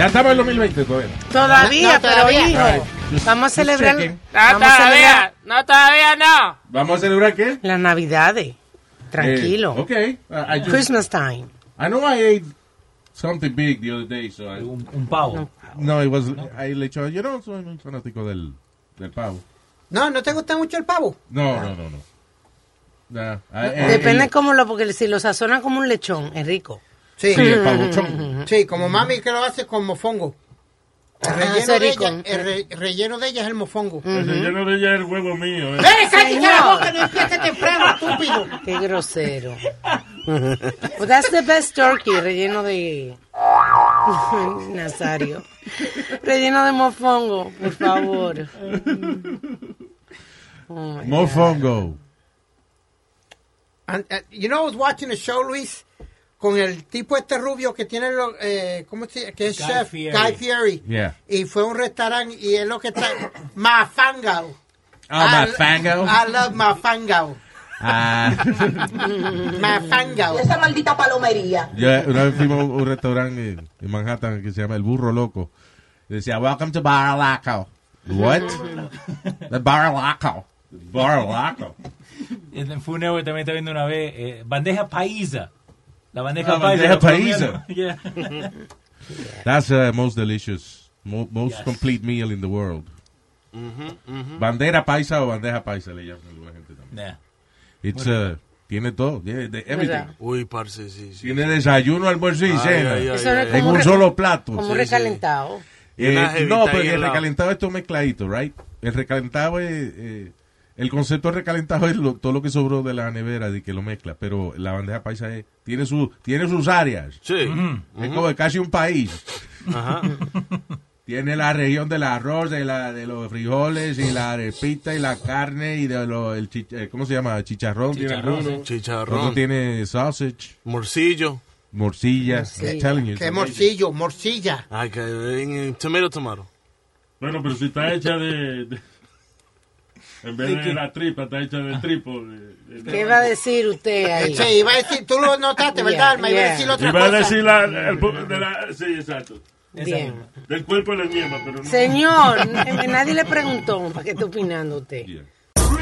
Ya estamos en 2020 todavía. Todavía, No, pero todavía. hijo, vamos a celebrar, checking. vamos a celebrar no, todavía no. ¿Vamos a celebrar qué? las navidades. Tranquilo. Eh, okay. Uh, I, just- Christmas time. I know I ate something big the other day, so I, Un, un pavo. no, it was, I le echó, yo no soy un fanático del, del pavo. No, ¿no te gusta mucho el pavo? No, no, no, no. Nah, I- eh, Depende el- cómo lo, porque si lo sazonan como un lechón, es rico. Sí. Sí, el pavochón. Sí, como mami que lo hace con mofongo. El Ah, relleno, de ella, el re- relleno de ella es el mofongo. El relleno de ella es el huevo mío. eh. ¡Eh, cállate la boca! ¡No empieces temprano, estúpido! Qué grosero. well, that's the best turkey, relleno de... Nazario. Relleno de mofongo, por favor. Oh. Mofongo. And, uh, you know, I was watching a show, Luis, con el tipo este rubio que tiene, lo, eh, ¿cómo se llama? Que es Guy chef, Fieri. Guy Fieri. Yeah. Y fue a un restaurante y es lo que trae, mafangao. Ah, I- mafangao. I love mafangao. Ah, Mafangao. Esa maldita palomería. yo una vez fuimos a un restaurante en, en Manhattan que se llama El Burro Loco. Y decía, welcome to Bar What? The Bar Laco. Bar Laco. En Funeo también está viendo una vez eh, bandeja paisa. La bandeja Ah, paisa. paisa. That's the most delicious, mo- most Yes. complete meal in the world. Bandera paisa o bandeja paisa le llaman alguna gente también. Yeah. It's, uh, tiene todo, tiene de everything. Uy, parce, sí, sí. Tiene desayuno, almuerzo y Ay, cena. ay, ay, en un re- solo plato. Como Sí, recalentado. Eh, no, pero al el lado. recalentado es todo mezcladito, right? El recalentado es... eh, el concepto de recalentado es lo- todo lo que sobró de la nevera de que lo mezcla, pero la bandeja paisa es, tiene, su, tiene sus áreas. Sí. Es como casi un país. Ajá. Tiene la región del arroz, de, la, de los frijoles y la arepita y la carne y de lo, el chich- eh, ¿cómo se llama? Chicharrón. Chicharrón. Chicharrón. Otro tiene sausage, Morcillo. morcilla. Morcilla. It's morcillo, morcilla. Ay, que tomato, tomato. Bueno, pero si está hecha de... de- en vez de la tripa, está hecha de tripo. de- de- ¿Qué va a decir usted ahí? Sí, iba a decir, tú lo notaste, ¿verdad, Alma? Iba a decir otra Iba a cosa. decir la, el de la... Sí, exacto. Bien. Del cuerpo de la misma, pero no... Señor, nadie le preguntó para qué está opinando usted. Yeah. Todo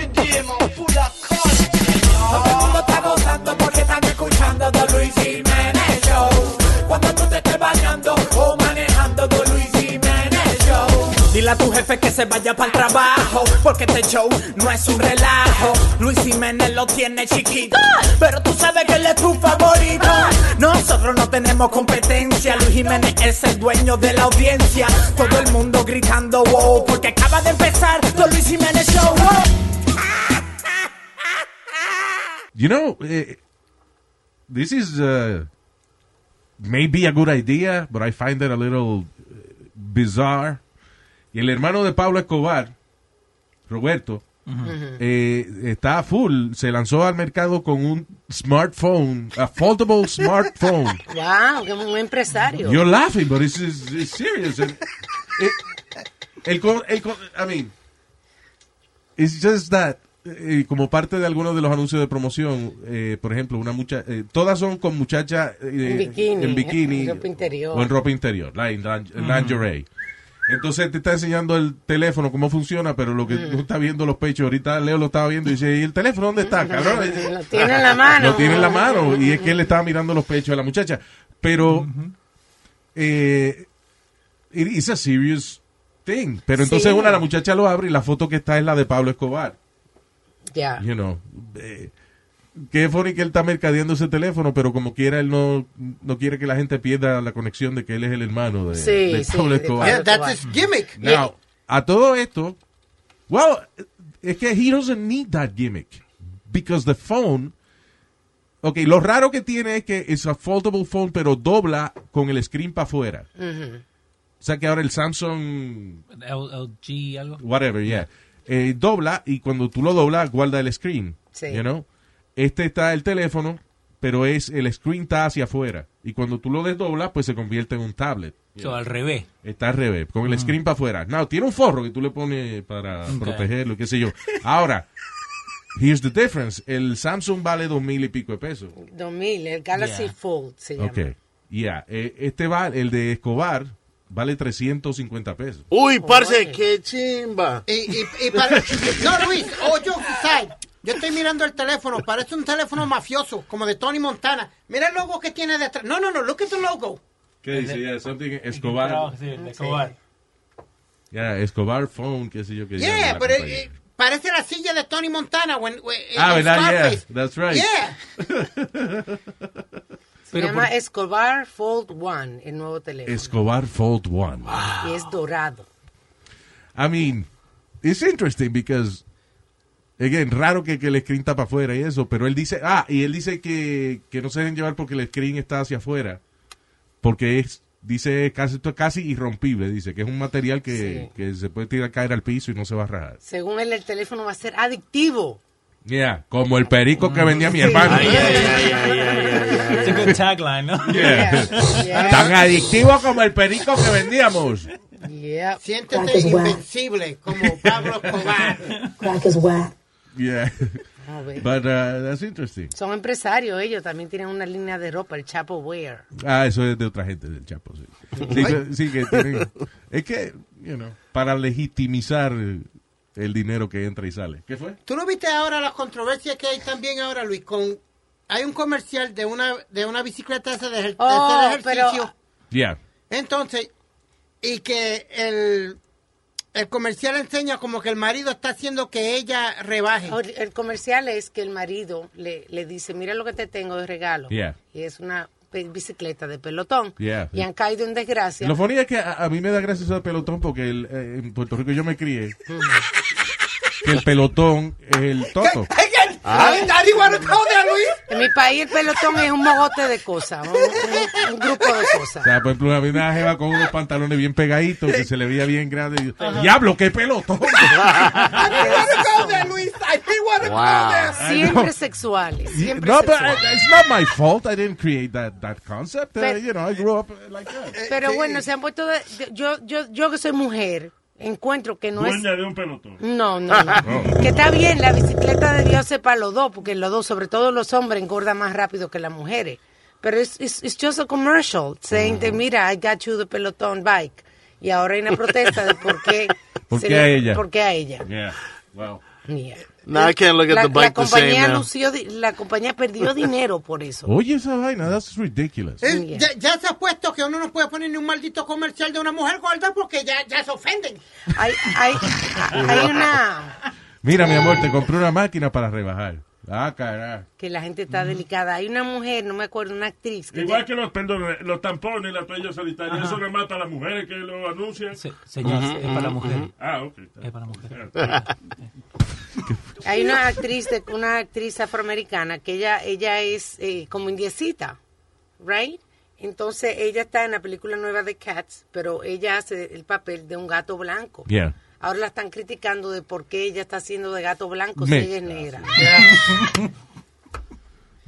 el mundo está gozando porque están escuchando The Luis Jiménez Show. Cuando tú te estés bañando o Dile a tu jefe que se vaya para el trabajo, porque este show no es un relajo. Luis Jiménez lo tiene chiquito, pero tú sabes que él es tu favorito. Nosotros no tenemos competencia, Luis Jiménez es el dueño de la audiencia. Todo el mundo gritando wow, porque acaba de empezar The Luis Jiménez Show. wow. You know, eh, this is uh, maybe a good idea, but I find it a little uh, bizarre. El hermano de Pablo Escobar, Roberto, eh, está full. Se lanzó al mercado con un smartphone, a foldable smartphone. Wow, que un empresario. You're laughing, but it's, it's- serious. El, el el co- I mean, it's just that, eh, como parte de algunos de los anuncios de promoción, eh, por ejemplo, una mucha, eh, todas son con muchachas eh, En bikini, en bikini en ropa interior. o en ropa interior, like, lingerie. Entonces te está enseñando el teléfono cómo funciona, pero lo que no está viendo los pechos, ahorita Leo lo estaba viendo y dice, ¿y el teléfono dónde está, cabrón? Lo tiene en la mano. Lo tiene en la mano y es que él estaba mirando los pechos de la muchacha. Pero eh, it- it's a serious thing. Pero entonces Sí. una la muchacha lo abre y la foto que está es la de Pablo Escobar. Ya. You know. Eh, qué funny que él está mercadeando ese teléfono, pero como quiera él no, no quiere que la gente pierda la conexión de que él es el hermano de, Sí, de sí, Pablo de Escobar. Yeah, that's his gimmick. Now, a todo esto, well, es que he doesn't need that gimmick. Because the phone, ok, lo raro que tiene es que es a foldable phone, pero dobla con el screen para afuera. O sea que ahora el Samsung, L- LG algo. whatever, yeah, eh, dobla y cuando tú lo doblas, guarda el screen. Sí. You know? Este está el teléfono, pero es el screen está hacia afuera. Y cuando tú lo desdoblas, pues se convierte en un tablet. So, al revés. Está al revés, con el screen para afuera. No, tiene un forro que tú le pones para Ok. protegerlo, qué sé yo. Ahora, here's the difference. El Samsung vale dos mil y pico de pesos. 2000, el Galaxy Yeah. Fold se llama. Ok. Ya, eh, este va, el de Escobar, vale 350 pesos. Uy, parce, qué chimba. Y, y, y para... No, Luis, oh, yo, side. Yo estoy mirando el teléfono, parece un teléfono mafioso, como de Tony Montana. Mira el logo que tiene detrás. No, no, no, look at the logo. ¿Qué dice? Something Escobar. Sí, de Escobar. Ya, Escobar Phone, qué sé yo qué. Yeah, pero eh, parece la silla de Tony Montana. When, when- Ah, en ¿verdad? Yeah, that's right. Yeah. Se Pero llama por- Escobar Fold One, el nuevo teléfono. Escobar Fold One. Y es dorado. I mean, it's interesting because, again, raro que, que el screen está para afuera y eso, pero él dice, ah, y él dice que, que no se deben llevar porque el screen está hacia afuera, porque es, dice, casi, esto es casi irrompible, dice, que es un material que, Sí. que se puede tirar caer al piso y no se va a rajar. Según él, el teléfono va a ser adictivo. Yeah, como el perico que vendía mi hermano. A good tagline, ¿no? Yeah. Yeah. Tan adictivo como el perico que vendíamos. Yeah. Siéntete invencible, como Pablo Escobar. Yeah. A ver. But uh, that's interesting. Son empresarios ellos, también tienen una línea de ropa, el Chapo Wear. Ah, eso es de otra gente del Chapo, sí. Sí, que- sí, que tienen- es que, you know, para legitimizar el dinero que entra y sale. ¿Qué fue? ¿Tú no viste ahora las controversias que hay también ahora, Luis? Con hay un comercial de una de una bicicleta esa de, Oh, hacer pero- ejercicio. Yeah. Entonces, y que el, el comercial enseña como que el marido está haciendo que ella rebaje. El comercial es que el marido le, le dice, mira lo que te tengo de regalo. Yeah. Y es una bicicleta de pelotón. Yeah. Y han caído en desgracia. Lo funny es que a, a mí me da gracias al pelotón porque el, eh, en Puerto Rico yo me crié que el pelotón es el toto. Ay, Daddy, wanna go there, Luis? En mi país el pelotón es un mogote de cosas, un, un- un grupo de O cosas. sea, por ejemplo, había una jeva con unos pantalones bien pegaditos que se le veía bien grande. Y, ¡Diablo, qué pelotón! I didn't wanna go there, Luis. I didn't wanna go there. Siempre sexuales, siempre no, but sexuales. I- it's not my fault. I didn't create that, that concept. Uh, you know, I grew up like that. Pero bueno, se han puesto de- yo, yo, yo que soy mujer, encuentro que no es Dueña de un pelotón. No, no, no. Que está bien, la bicicleta de Dios es para los dos, porque los dos, sobre todo los hombres, engordan más rápido que las mujeres. Pero es it's, it's just a commercial saying that, mira, I got you the pelotón bike. Y ahora hay una protesta de por qué. ¿Por se qué le- a ella? ¿Por qué a ella? Yeah. Wow. Yeah. Now I can't look at La, the la bike the same compañía now. lució la compañía perdió dinero por eso. Oye, esa vaina, that's ridiculous. Eh, Yeah. ya, ya se ha puesto que uno no puede poner ni un maldito comercial de una mujer gorda porque ya, ya se ofenden. Hay, hay, hay una Mira, mi amor, te compré una máquina para rebajar. Ah, carajo. que la gente está delicada. Hay una mujer, no me acuerdo, una actriz que Igual ya- que los, pendones, los tampones y las toallas sanitarias, eso nada más para las mujeres que lo anuncian. Se- señor, es para la mujer. Ah, ok. Es para la mujer. Hay una actriz de una actriz afroamericana que ella ella es eh, como indiecita, right? Entonces ella está en la película nueva de Cats, pero ella hace el papel de un gato blanco. Yeah. Ahora la están criticando de por qué ella está haciendo de gato blanco si Me- ella es negra.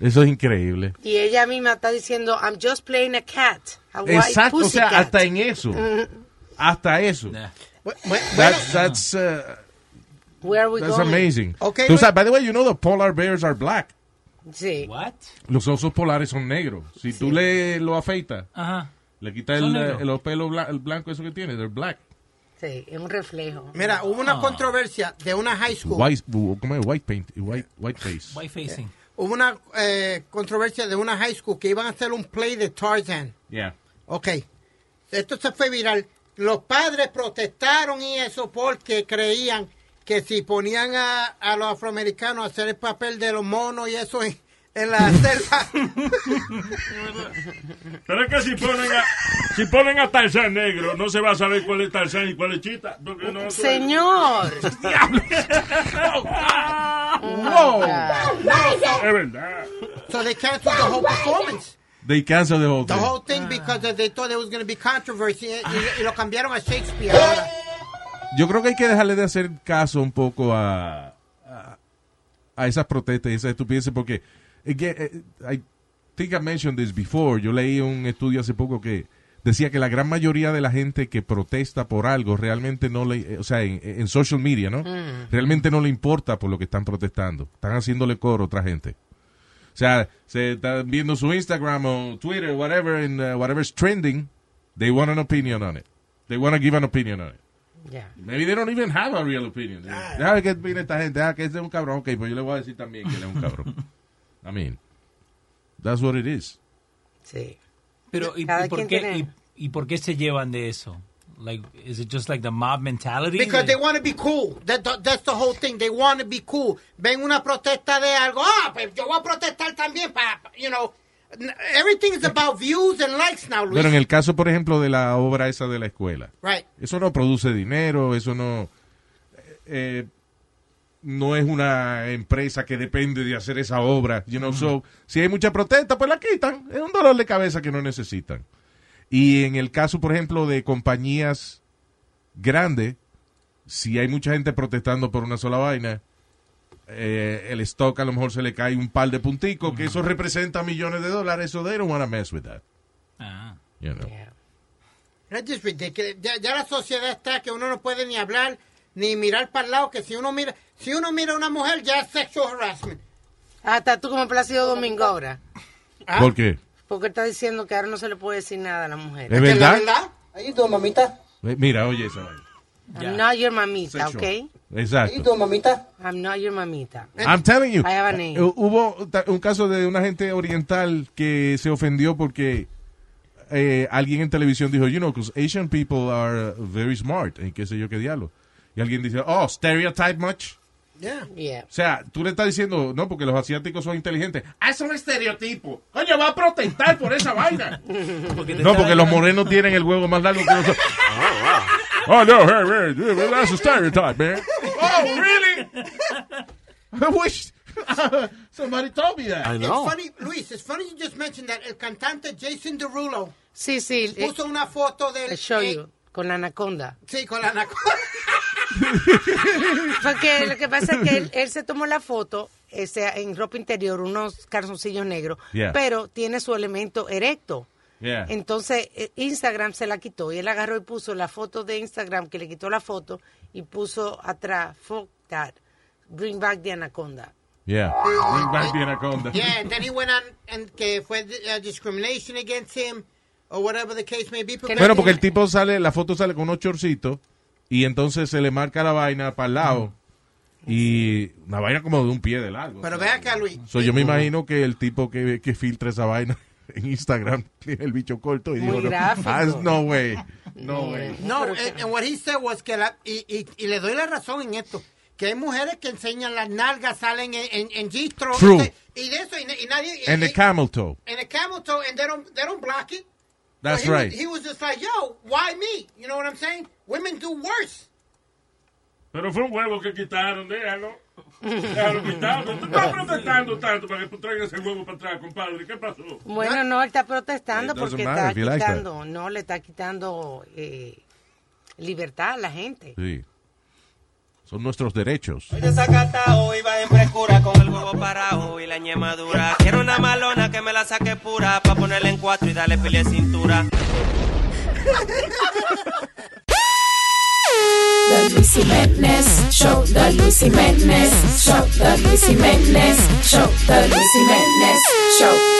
Eso es increíble. Y ella misma está diciendo, I'm just playing a cat, a white Exacto, o sea, pussycat." hasta en eso. Hasta eso. Bueno, that's, uh, Where are we that's going? amazing. Okay, Tú Luis. sabes, by the way, you know the polar bears are black. Sí. What? Los osos polares son negros. Si tú le lo afeitas, Ajá. le quitas el, el, los pelos bla- el blanco eso que tiene, they're black. Sí, es un reflejo. Mira, hubo una Ah. controversia de una high school. White, ¿cómo es? White paint, white, white face. White facing. Hubo una eh, controversia de una high school que iban a hacer un play de Tarzan. Yeah. Ok. Esto se fue viral. Los padres protestaron y eso porque creían que si ponían a, a los afroamericanos a hacer el papel de los monos y eso en, en la selva. Pero es que si ponen a, si ponen a Tarzán negro, no se va a saber cuál es Tarzán y cuál es Chita. porque no- Señor. Wow. Es verdad. So they canceled the whole performance. They canceled the whole The thing. whole thing because they thought there was going to be controversy y, y lo cambiaron a Shakespeare ahora. Yo creo que hay que dejarle de hacer caso un poco a, a, a esas protestas y esas estupideces porque eh, I think I mentioned this before. Yo leí un estudio hace poco que decía que la gran mayoría de la gente que protesta por algo realmente no le, eh, o sea, en, en social media, ¿no? Realmente no le importa por lo que están protestando. Están haciéndole coro a otra gente. O sea, se están viendo su Instagram o Twitter, whatever, and uh, whatever's trending, they want an opinion on it. They want to give an opinion on it. Yeah. Maybe they don't even have a real opinion. Deja ver qué opina esta gente. Ah, que este es un cabrón. Ok, pues yo le voy a decir también que él es un cabrón. I mean, that's what it is. Sí. Pero, ¿y, y por qué, y, y por qué se llevan de eso? Like, is it just like the mob mentality? Because Like- they want to be cool. That, that- that's the whole thing. They want to be cool. Ven una protesta de algo. Ah, pues yo voy a protestar también para, you know. Everything is about views and likes now, Luis. Pero en el caso, por ejemplo, de la obra esa de la escuela, Right. eso no produce dinero, eso no... eh, no es una empresa que depende de hacer esa obra. You know, so, si hay mucha protesta, pues la quitan. Es un dolor de cabeza que no necesitan. Y en el caso, por ejemplo, de compañías grandes, si hay mucha gente protestando por una sola vaina, eh, el stock a lo mejor se le cae un par de punticos, que eso representa millones de dólares, so they don't want to mess with that. Ah. You know. Ya, ya la sociedad está que uno no puede ni hablar ni mirar para el lado. Que si uno mira, si uno mira a una mujer ya es sexual harassment. Hasta tú como Plácido Domingo ahora. ¿Por qué? Porque está diciendo que ahora no se le puede decir nada a la mujer. ¿Es verdad? Ahí tú, mamita. Eh, Mira, oye esa vaina. I'm not your mamita, Sexual. ¿ok? Exacto. mamita. I'm not your mamita. I'm telling you. I have a name. eh, Hubo un caso de una gente oriental que se ofendió porque eh, alguien en televisión dijo, you know, because Asian people are uh, very smart, y qué sé yo qué diablo. Y alguien dice, oh, stereotype much. Yeah. Yeah. O sea, tú le estás diciendo, no, porque los asiáticos son inteligentes. Ah, es un estereotipo. Coño, va a protestar por esa vaina. Porque No, porque los morenos tienen el huevo más largo que nosotros. Oh, no, hey, hey, that's a stereotype, man. Oh, really? I wish somebody told me that. It's funny, Luis, it's funny you just mentioned that. El cantante Jason Derulo Sí, sí. eh, puso una foto del... I show eh, you. Con la anaconda. Sí, con la anaconda. Porque lo que pasa es que él, él se tomó la foto ese, en ropa interior, unos calzoncillos negros, Yeah. pero tiene su elemento erecto. Yeah. Entonces eh, Instagram se la quitó y él agarró y puso la foto de Instagram que le quitó la foto y puso atrás, fuck that, bring back the anaconda. Yeah. Bring back the anaconda. Yeah, and then he went on and que fue uh, discrimination against him or whatever the case may be. Bueno, porque el tipo sale, la foto sale con unos chorcitos y entonces se le marca la vaina para el lado y una vaina como de un pie de largo. Pero ve acá, Luis. So, yo me imagino que el tipo que, que filtra esa vaina en Instagram tiene el bicho corto y Muy digo, no, ah, no way, no way. No, and, and what he said was que la, y, y, y le doy la razón en esto, que hay mujeres que enseñan las nalgas, salen en, en, en G-Stro, True. y de eso, y, y nadie... And y- the camel toe. and the camel toe, and they don't, they don't block it. That's he right. Was, he was just like, yo, why me? You know what I'm saying? Women do worse. Pero fue un huevo que quitaron, déjalo. Déjalo quitado. Tú estás protestando tanto para que tú traigas el huevo para atrás, compadre. ¿Qué pasó? Bueno, no, él está protestando porque matter está you like quitando, no, le está quitando eh, libertad a la gente. Sí. Son nuestros derechos. Desacatado, iba en frescura con el huevo parado y la ñemadura. Quiero una malona que me la saque pura pa' ponerla en cuatro y darle pile de cintura. The Luis Jiménez Show, The Luis Jiménez Show, The Luis Jiménez Show, The Luis Jiménez Show.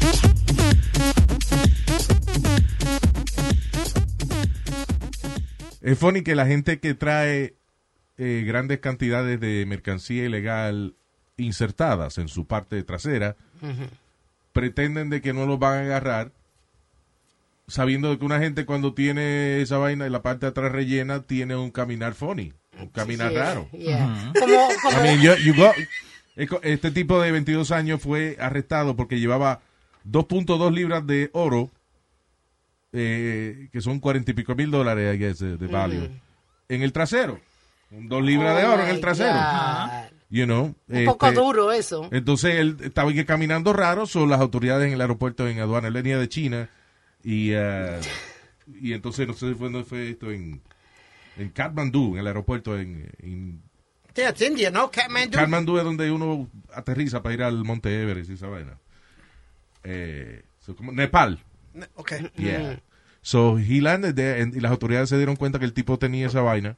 Es funny que la gente que trae eh, grandes cantidades de mercancía ilegal insertadas en su parte trasera pretenden de que no los van a agarrar sabiendo de que una gente cuando tiene esa vaina en la parte de atrás rellena tiene un caminar funny, un caminar Sí, raro. yeah. Como, como, I mean, you- you go- eco- este tipo de 22 años fue arrestado porque llevaba 2.2 libras de oro, eh, que son 40 y pico mil dólares, I guess, eh, de value, en el trasero. Dos libras de oro en el trasero. God. You know, Un poco este, duro eso. Entonces él estaba caminando raro, son las autoridades en el aeropuerto en aduana, él venía de China y, eh, y entonces no sé si fue, no fue esto en, en Kathmandu, en el aeropuerto en, en India, ¿no? Kathmandu. Kathmandu es donde uno aterriza para ir al Monte Everest y esa vaina. Eh, so, como Nepal. Ok. Yeah. So he landed there and- y las autoridades se dieron cuenta que el tipo tenía esa vaina.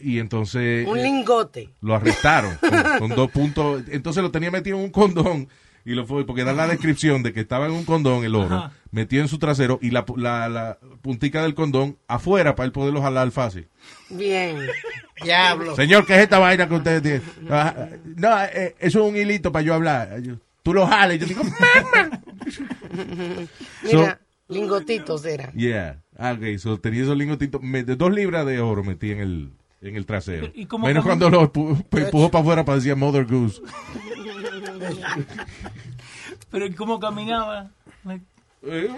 Y entonces Un eh, lingote. lo arrestaron con, con dos puntos. Entonces lo tenía metido en un condón y lo fue porque da la descripción de que estaba en un condón el oro, Ajá. metido en su trasero y la, la, la puntica del condón afuera para él poderlo jalar fácil. Bien. Diablo. Señor, ¿qué es esta vaina que usted tiene? Ah, no, eh, eso es un hilito para yo hablar. Yo- Tú lo jales. y Yo digo, mamá. Mira, lingotitos eran. Yeah. Ah, ok, so tenía esos lingotitos. me- de dos libras de oro metí en el, en el trasero. ¿Y cómo Menos cuando lo empu- empujó para afuera parecía Mother Goose. Pero ¿y cómo caminaba? Like, Eh,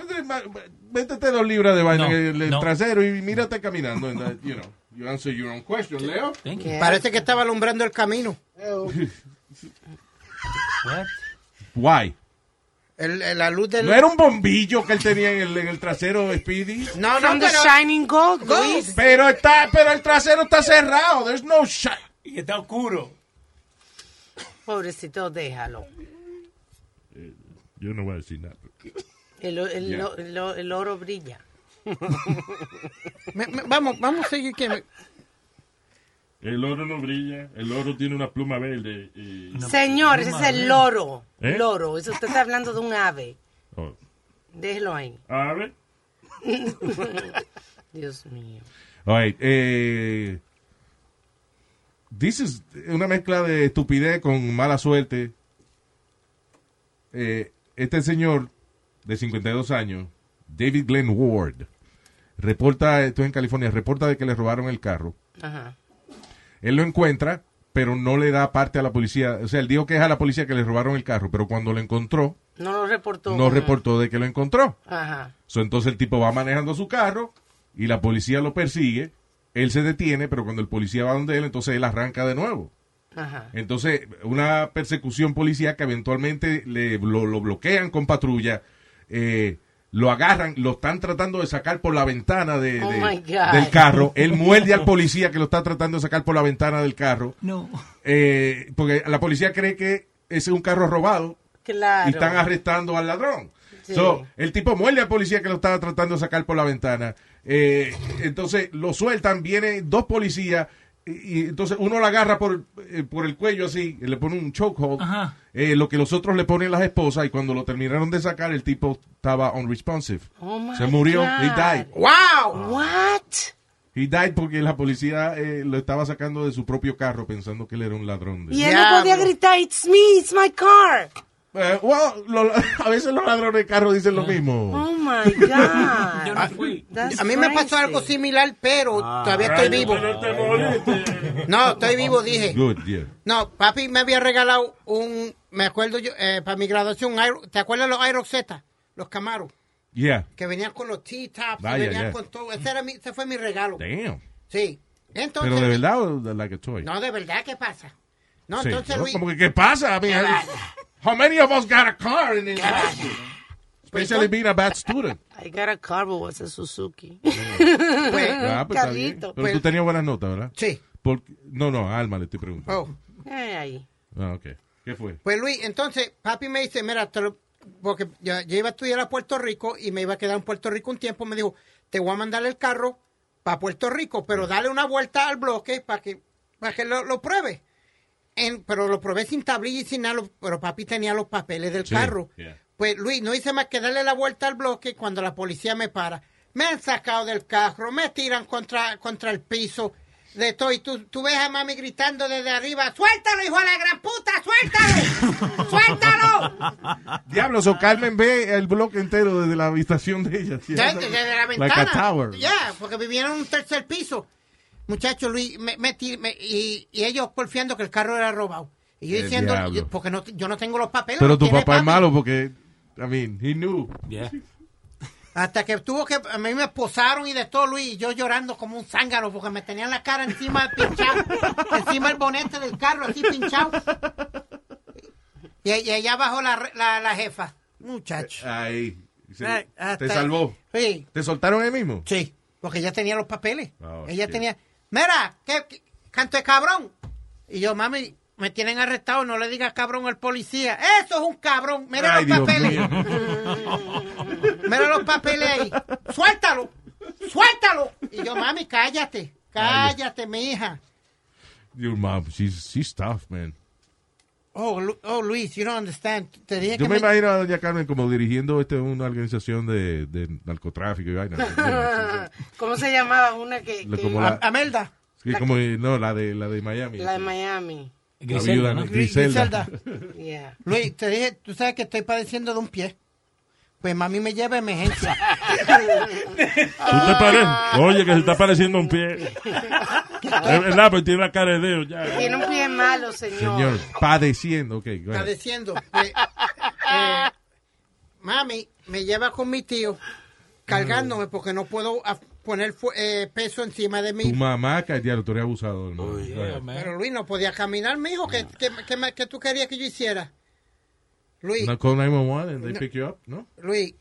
Métete dos libras de vaina No, en el, el no. trasero y mírate caminando. and that, you know, you answer your own question, Leo. thank you. Parece que estaba alumbrando el camino. What? Why? El, el- la luz del... No era un bombillo que él tenía en el, en el trasero Speedy. No, no, From the pero... Shining Gold, Gold. Pero está, pero el trasero está cerrado. There's no shine. Y está oscuro. Pobrecito, déjalo. Yo no voy a decir nada. El, el- lo- lo- el oro brilla. Me- me- vamos, vamos a seguir que... me- El oro no brilla. El oro tiene una pluma verde. Y... Señor, ese es el loro. ¿Eh? Loro. Eso usted está hablando de un ave. Oh. Déjelo ahí. A ver. Dios mío. All right, eh, this is una mezcla de estupidez con mala suerte. Eh, este señor de 52 años, David Glenn Ward, reporta, esto es en California, reporta de que le robaron el carro. Ajá. Él lo encuentra, pero no le da parte a la policía. O sea, él dijo que es a la policía que le robaron el carro, pero cuando lo encontró, No lo reportó. no reportó de que lo encontró. Ajá. So, entonces el tipo va manejando su carro y la policía lo persigue. Él se detiene, pero cuando el policía va donde él, entonces él arranca de nuevo. Ajá. Entonces, una persecución policía que eventualmente le, lo, lo bloquean con patrulla, eh, lo agarran, lo están tratando de sacar por la ventana de, Oh de- del carro. Él muerde al policía que lo está tratando de sacar por la ventana del carro. No. eh, porque la policía cree que ese es un carro robado Claro. y están arrestando al ladrón. Sí. So, el tipo muerde al policía que lo estaba tratando de sacar por la ventana. Eh, entonces lo sueltan, vienen dos policías y, y entonces uno la agarra por, eh, por el cuello así, y le pone un chokehold, eh, lo que los otros le ponen las esposas y cuando lo terminaron de sacar el tipo estaba unresponsive. Oh my Se murió, God. he died. ¡Wow! What? He died porque la policía eh, lo estaba sacando de su propio carro pensando que él era un ladrón. De... Y él no podía gritar, it's me, it's my car. Eh, well, lo- a veces los ladrones de carro dicen lo mismo. Oh my God. Yo no fui. A mí me pasó algo similar, pero Ah. todavía estoy vivo. No, estoy vivo, dije. Good, yeah. No, papi me había regalado un, me acuerdo yo, eh, para mi graduación, un Aero- ¿te acuerdas los Aeroxeta? Los Camaros, Yeah. que venían con los T-Tops, venían ya. con todo. Ese, era mi, ese fue mi regalo. Damn. Sí. Entonces, Pero de verdad o de like a toy? No, de verdad, ¿qué pasa? No, Sí, entonces. Luis, Como que, ¿qué pasa? ¿Qué I- how many of us got a car in this high school? Pues, Especially being a bad student. I got a car, but was a Suzuki. pues, Ah, pues, bien. Carrito. Pero tú tenías buenas notas, ¿verdad? Sí. Por- No, no, Alma le estoy preguntando. oh. Eh, ahí. Ah, ok. ¿Qué fue? Pues Luis, entonces papi me dice, mira, te lo- porque yo, yo iba a estudiar a Puerto Rico y me iba a quedar en Puerto Rico un tiempo, me dijo, te voy a mandar el carro para Puerto Rico, pero dale una vuelta al bloque para que, para que lo, lo pruebe. En- pero lo probé sin tablilla y sin nada, pero papi tenía los papeles del Sí, carro. yeah. Pues Luis, no hice más que darle la vuelta al bloque cuando la policía me para. Me han sacado del carro, me tiran contra, contra el piso. De todo, y tú, tú ves a mami gritando desde arriba, ¡suéltalo, hijo de la gran puta! ¡Suéltalo! ¡Suéltalo! Diablos, o Carmen ve el bloque entero desde la habitación de ella. ¿sí? Ya, desde la Like a ventana. tower. Ya, porque vivían en un tercer piso. Muchachos, Luis, me, me tir- me- y, y ellos porfiando que el carro era robado. Y yo El diciendo, diablo. porque no, yo no tengo los papeles. Pero tu papá es malo porque, I mean, he knew. Hasta que tuvo que, a mí me esposaron y de todo, Luis, y yo llorando como un zángano porque me tenían la cara encima del pinchado, encima del bonete del carro, así pinchado. Y, y allá abajo la, la, la jefa, muchacho. Ahí. Sí. Ay, hasta- Te salvó. Sí. ¿Te soltaron ahí mismo? Sí, porque ella tenía los papeles. Oh, ella shit. tenía, mira, ¿qué, qué- canto de cabrón? Y yo, mami, me tienen arrestado, no le digas cabrón al policía. Eso es un cabrón, mira Ay, los Dios papeles. Mira los papeles ahí. Suéltalo, suéltalo. Y yo, mami, cállate, cállate, mi hija. Your mom, she's, she's tough, man. Oh, Lu- oh, Luis, you don't understand. Te dije Yo que me imagino a doña Carmen como dirigiendo este, una organización de, de narcotráfico y vaina. ¿Cómo se llamaba una que... Como la- Amelda. Sí, como, no, la de, la de Miami. La de Miami. La. Griselda. Yeah. Luis, te dije, tú sabes que estoy padeciendo de un pie. Pues mami me lleva a emergencia. ¿Tú te pareces? Oye, que se está pareciendo un pie. Es verdad, pues tiene la cara de dedo ya. Tiene un pie malo, señor. Señor, padeciendo, ok. padeciendo. Eh, eh, mami me lleva con mi tío cargándome porque no puedo poner fu- eh, peso encima de Tu mí. mamá, que diablo, tú eres abusador. ¿no? Pero Luis no podía caminar, mi hijo. ¿Qué, qué, qué me- qué tú querías que yo hiciera? Luis, No call 911 and they No. pick you up, ¿no? Luis,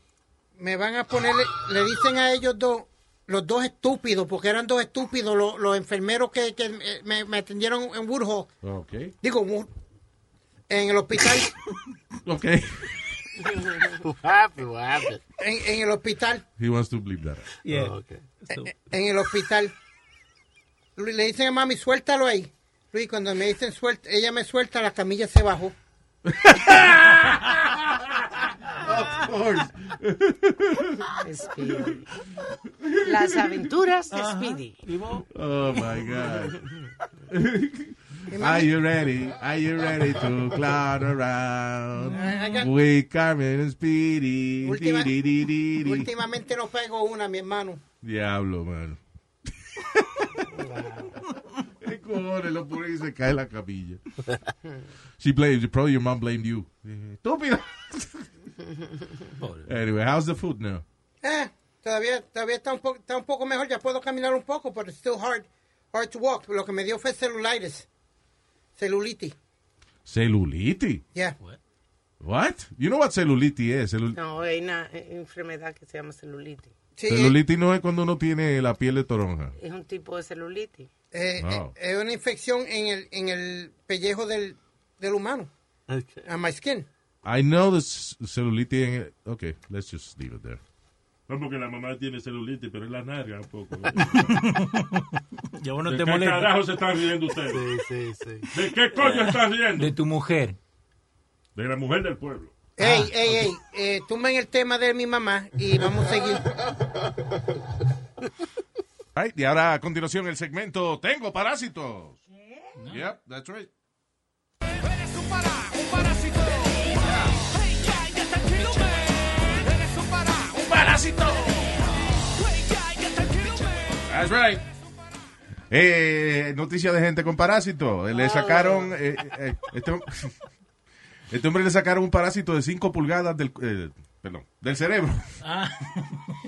me van a poner, le dicen a ellos dos, los dos estúpidos, porque eran dos estúpidos, los, los enfermeros que, que, eh, me, me atendieron en Woodhull. Ok. Digo, en el hospital. Ok. What happened? What happened? En, en el hospital. He wants to bleep that. out. Yeah. Oh, okay. Eh, en el hospital. Luis, Le dicen a mami, suéltalo ahí. Luis, cuando me dicen suelta, ella me suelta, la camilla se bajó. Of course. Speedy. Las aventuras de Speedy. Oh my God. Are you ready? Are you ready to clown around? With Carmen and Speedy. Última- Di, di, di, di. Últimamente no pego una, mi hermano. Diablo, mano. ¿Qué cojones lo pone y se cae la camilla? She blamed you. Probably your mom blamed you. Estúpido. anyway, how's the food now? Eh, todavía, todavía está un, poco, está un poco mejor, ya puedo caminar un poco, pero it's still hard, hard to walk. Lo que me dio fue celulitis. Celulitis. Celulitis. Yeah. What? You know what celulitis is? Celu- No, hay una eh, enfermedad que se llama celulitis. Sí, celulitis no es cuando uno tiene la piel de toronja. Es un tipo de celulitis. Eh, Wow. eh, es una infección en el, en el pellejo del, del humano. Okay. On my skin. I know the c- celulitis. En, okay, let's just leave it there. No, porque la mamá tiene celulitis, pero es la narga un poco. Ya vos no ¿De te qué carajo se están riendo ustedes? Sí, sí, sí. ¿De qué coño estás riendo? De tu mujer. De la mujer del pueblo. Ey, ey, ey, eh, tumben el tema de mi mamá y vamos a seguir. Right, y ahora a continuación el segmento Tengo parásitos. Yep, that's right. That's right. Eh, noticia de gente con parásito. Le sacaron. eh, eh, este, este hombre le sacaron un parásito de 5 pulgadas del, eh, perdón, del cerebro. Ah.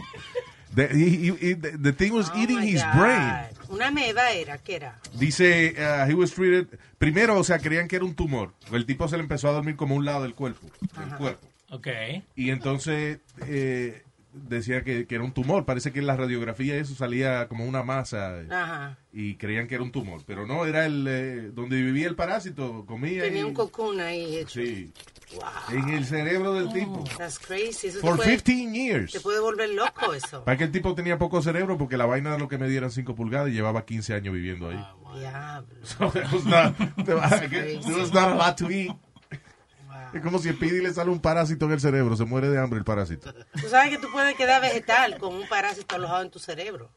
The, he- he- he- the- the thing was Oh eating his God. brain. Una meda era, ¿qué era? Dice, uh, he was treated. Primero, o sea, creían que era un tumor. El tipo se le empezó a dormir como un lado del cuerpo. Del cuerpo. Ok. Y entonces eh, decía que, que era un tumor. Parece que en la radiografía eso salía como una masa. Ajá. Y creían que era un tumor. Pero no, era el eh, donde vivía el parásito. Comía. Tenía y- un cocoon ahí hecho. Sí. Wow. En el cerebro del tipo. That's crazy. Eso For puede, 15 years. te puede volver loco eso. Para que el tipo tenía poco cerebro porque la vaina de lo que me dieran 5 pulgadas y llevaba 15 años viviendo ahí. Diablo. So there was not, there was not a lot to eat. Wow. Es como si a Speedy le sale un parásito en el cerebro, se muere de hambre el parásito. Tú sabes que tú puedes quedar vegetal con un parásito alojado en tu cerebro.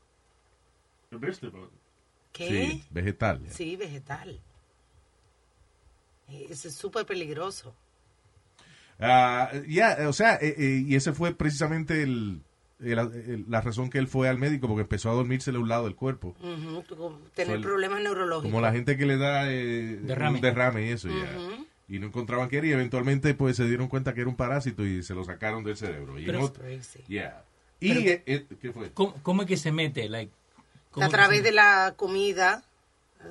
¿Qué? Sí, vegetal. Sí, vegetal. Es súper peligroso. Ah, ya, o sea, eh, eh, y ese fue precisamente el, el- el- la razón que él fue al médico, porque empezó a dormírsele a un lado del cuerpo. Tener Fue el- problemas neurológicos. Como la gente que le da eh, Derrame. un derrame y eso, ya. Y no encontraban qué era, y eventualmente pues se dieron cuenta que era un parásito y se lo sacaron del cerebro. Y Pero- en otro- yeah. Y, Pero- eh, eh, ¿qué fue? ¿Cómo, cómo es que se mete? Like, ¿cómo A través de la comida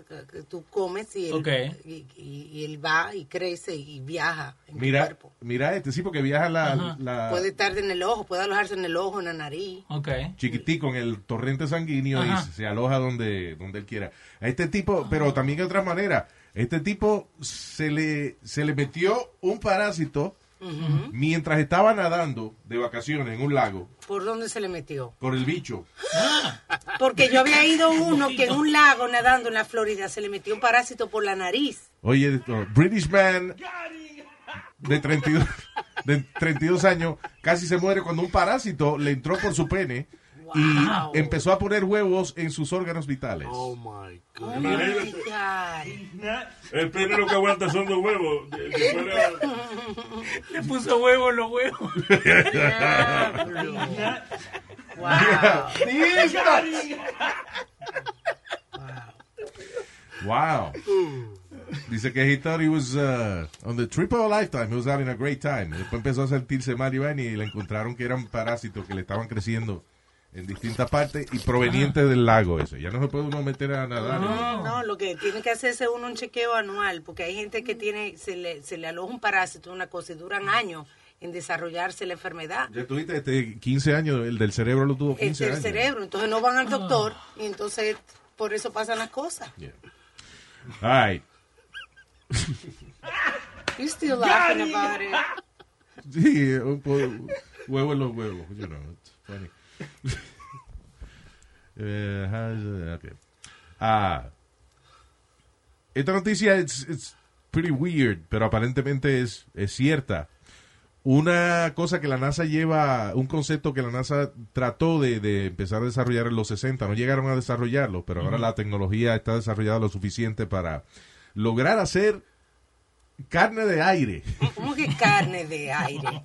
que, tú comes y él, Ok. y, y- y él va y crece y viaja en tu Mira, cuerpo. mira este, sí, porque viaja la, la- Puede estar en el ojo, puede alojarse en el ojo, en la nariz. Ok. chiquitico en el torrente sanguíneo Ajá. y se aloja donde, donde él quiera. A este tipo, pero también de otra manera, este tipo se le, se le metió un parásito Mientras estaba nadando de vacaciones en un lago ¿Por dónde se le metió? por el bicho. Porque yo había ido uno que en un lago nadando en la Florida se le metió un parásito por la nariz. Oye, British man de 32, de 32 años casi se muere cuando un parásito le entró por su pene y empezó a poner huevos en sus órganos vitales. Oh my Oh god. my God. El pene lo que aguanta son dos huevos. Le puso huevo en los huevos. Wow. Dice que he thought he was uh, on the trip of a lifetime. He was having a great time. Después empezó a sentirse mal y vaina, y le encontraron que eran parásitos que le estaban creciendo en distintas partes y provenientes del lago ese. Ya no se puede uno meter a nadar. No, lo que tiene que hacerse uno un chequeo anual, porque hay gente que tiene, se le, se le aloja un parásito, una cosa, y duran años en desarrollarse la enfermedad. Ya tuviste este 15 años, el del cerebro lo tuvo El 15 del años. cerebro, entonces no van al doctor y entonces por eso pasan las cosas. All right. You still laughing about it. Sí, un huevo en los huevos. You know, it's funny. Eh, okay. Ah, esta noticia es pretty weird, pero aparentemente es, es cierta. Una cosa que la NASA lleva, un concepto que la NASA trató de, de empezar a desarrollar en los 60, no llegaron a desarrollarlo, pero ahora la tecnología está desarrollada lo suficiente para lograr hacer carne de aire. ¿Cómo que carne de aire?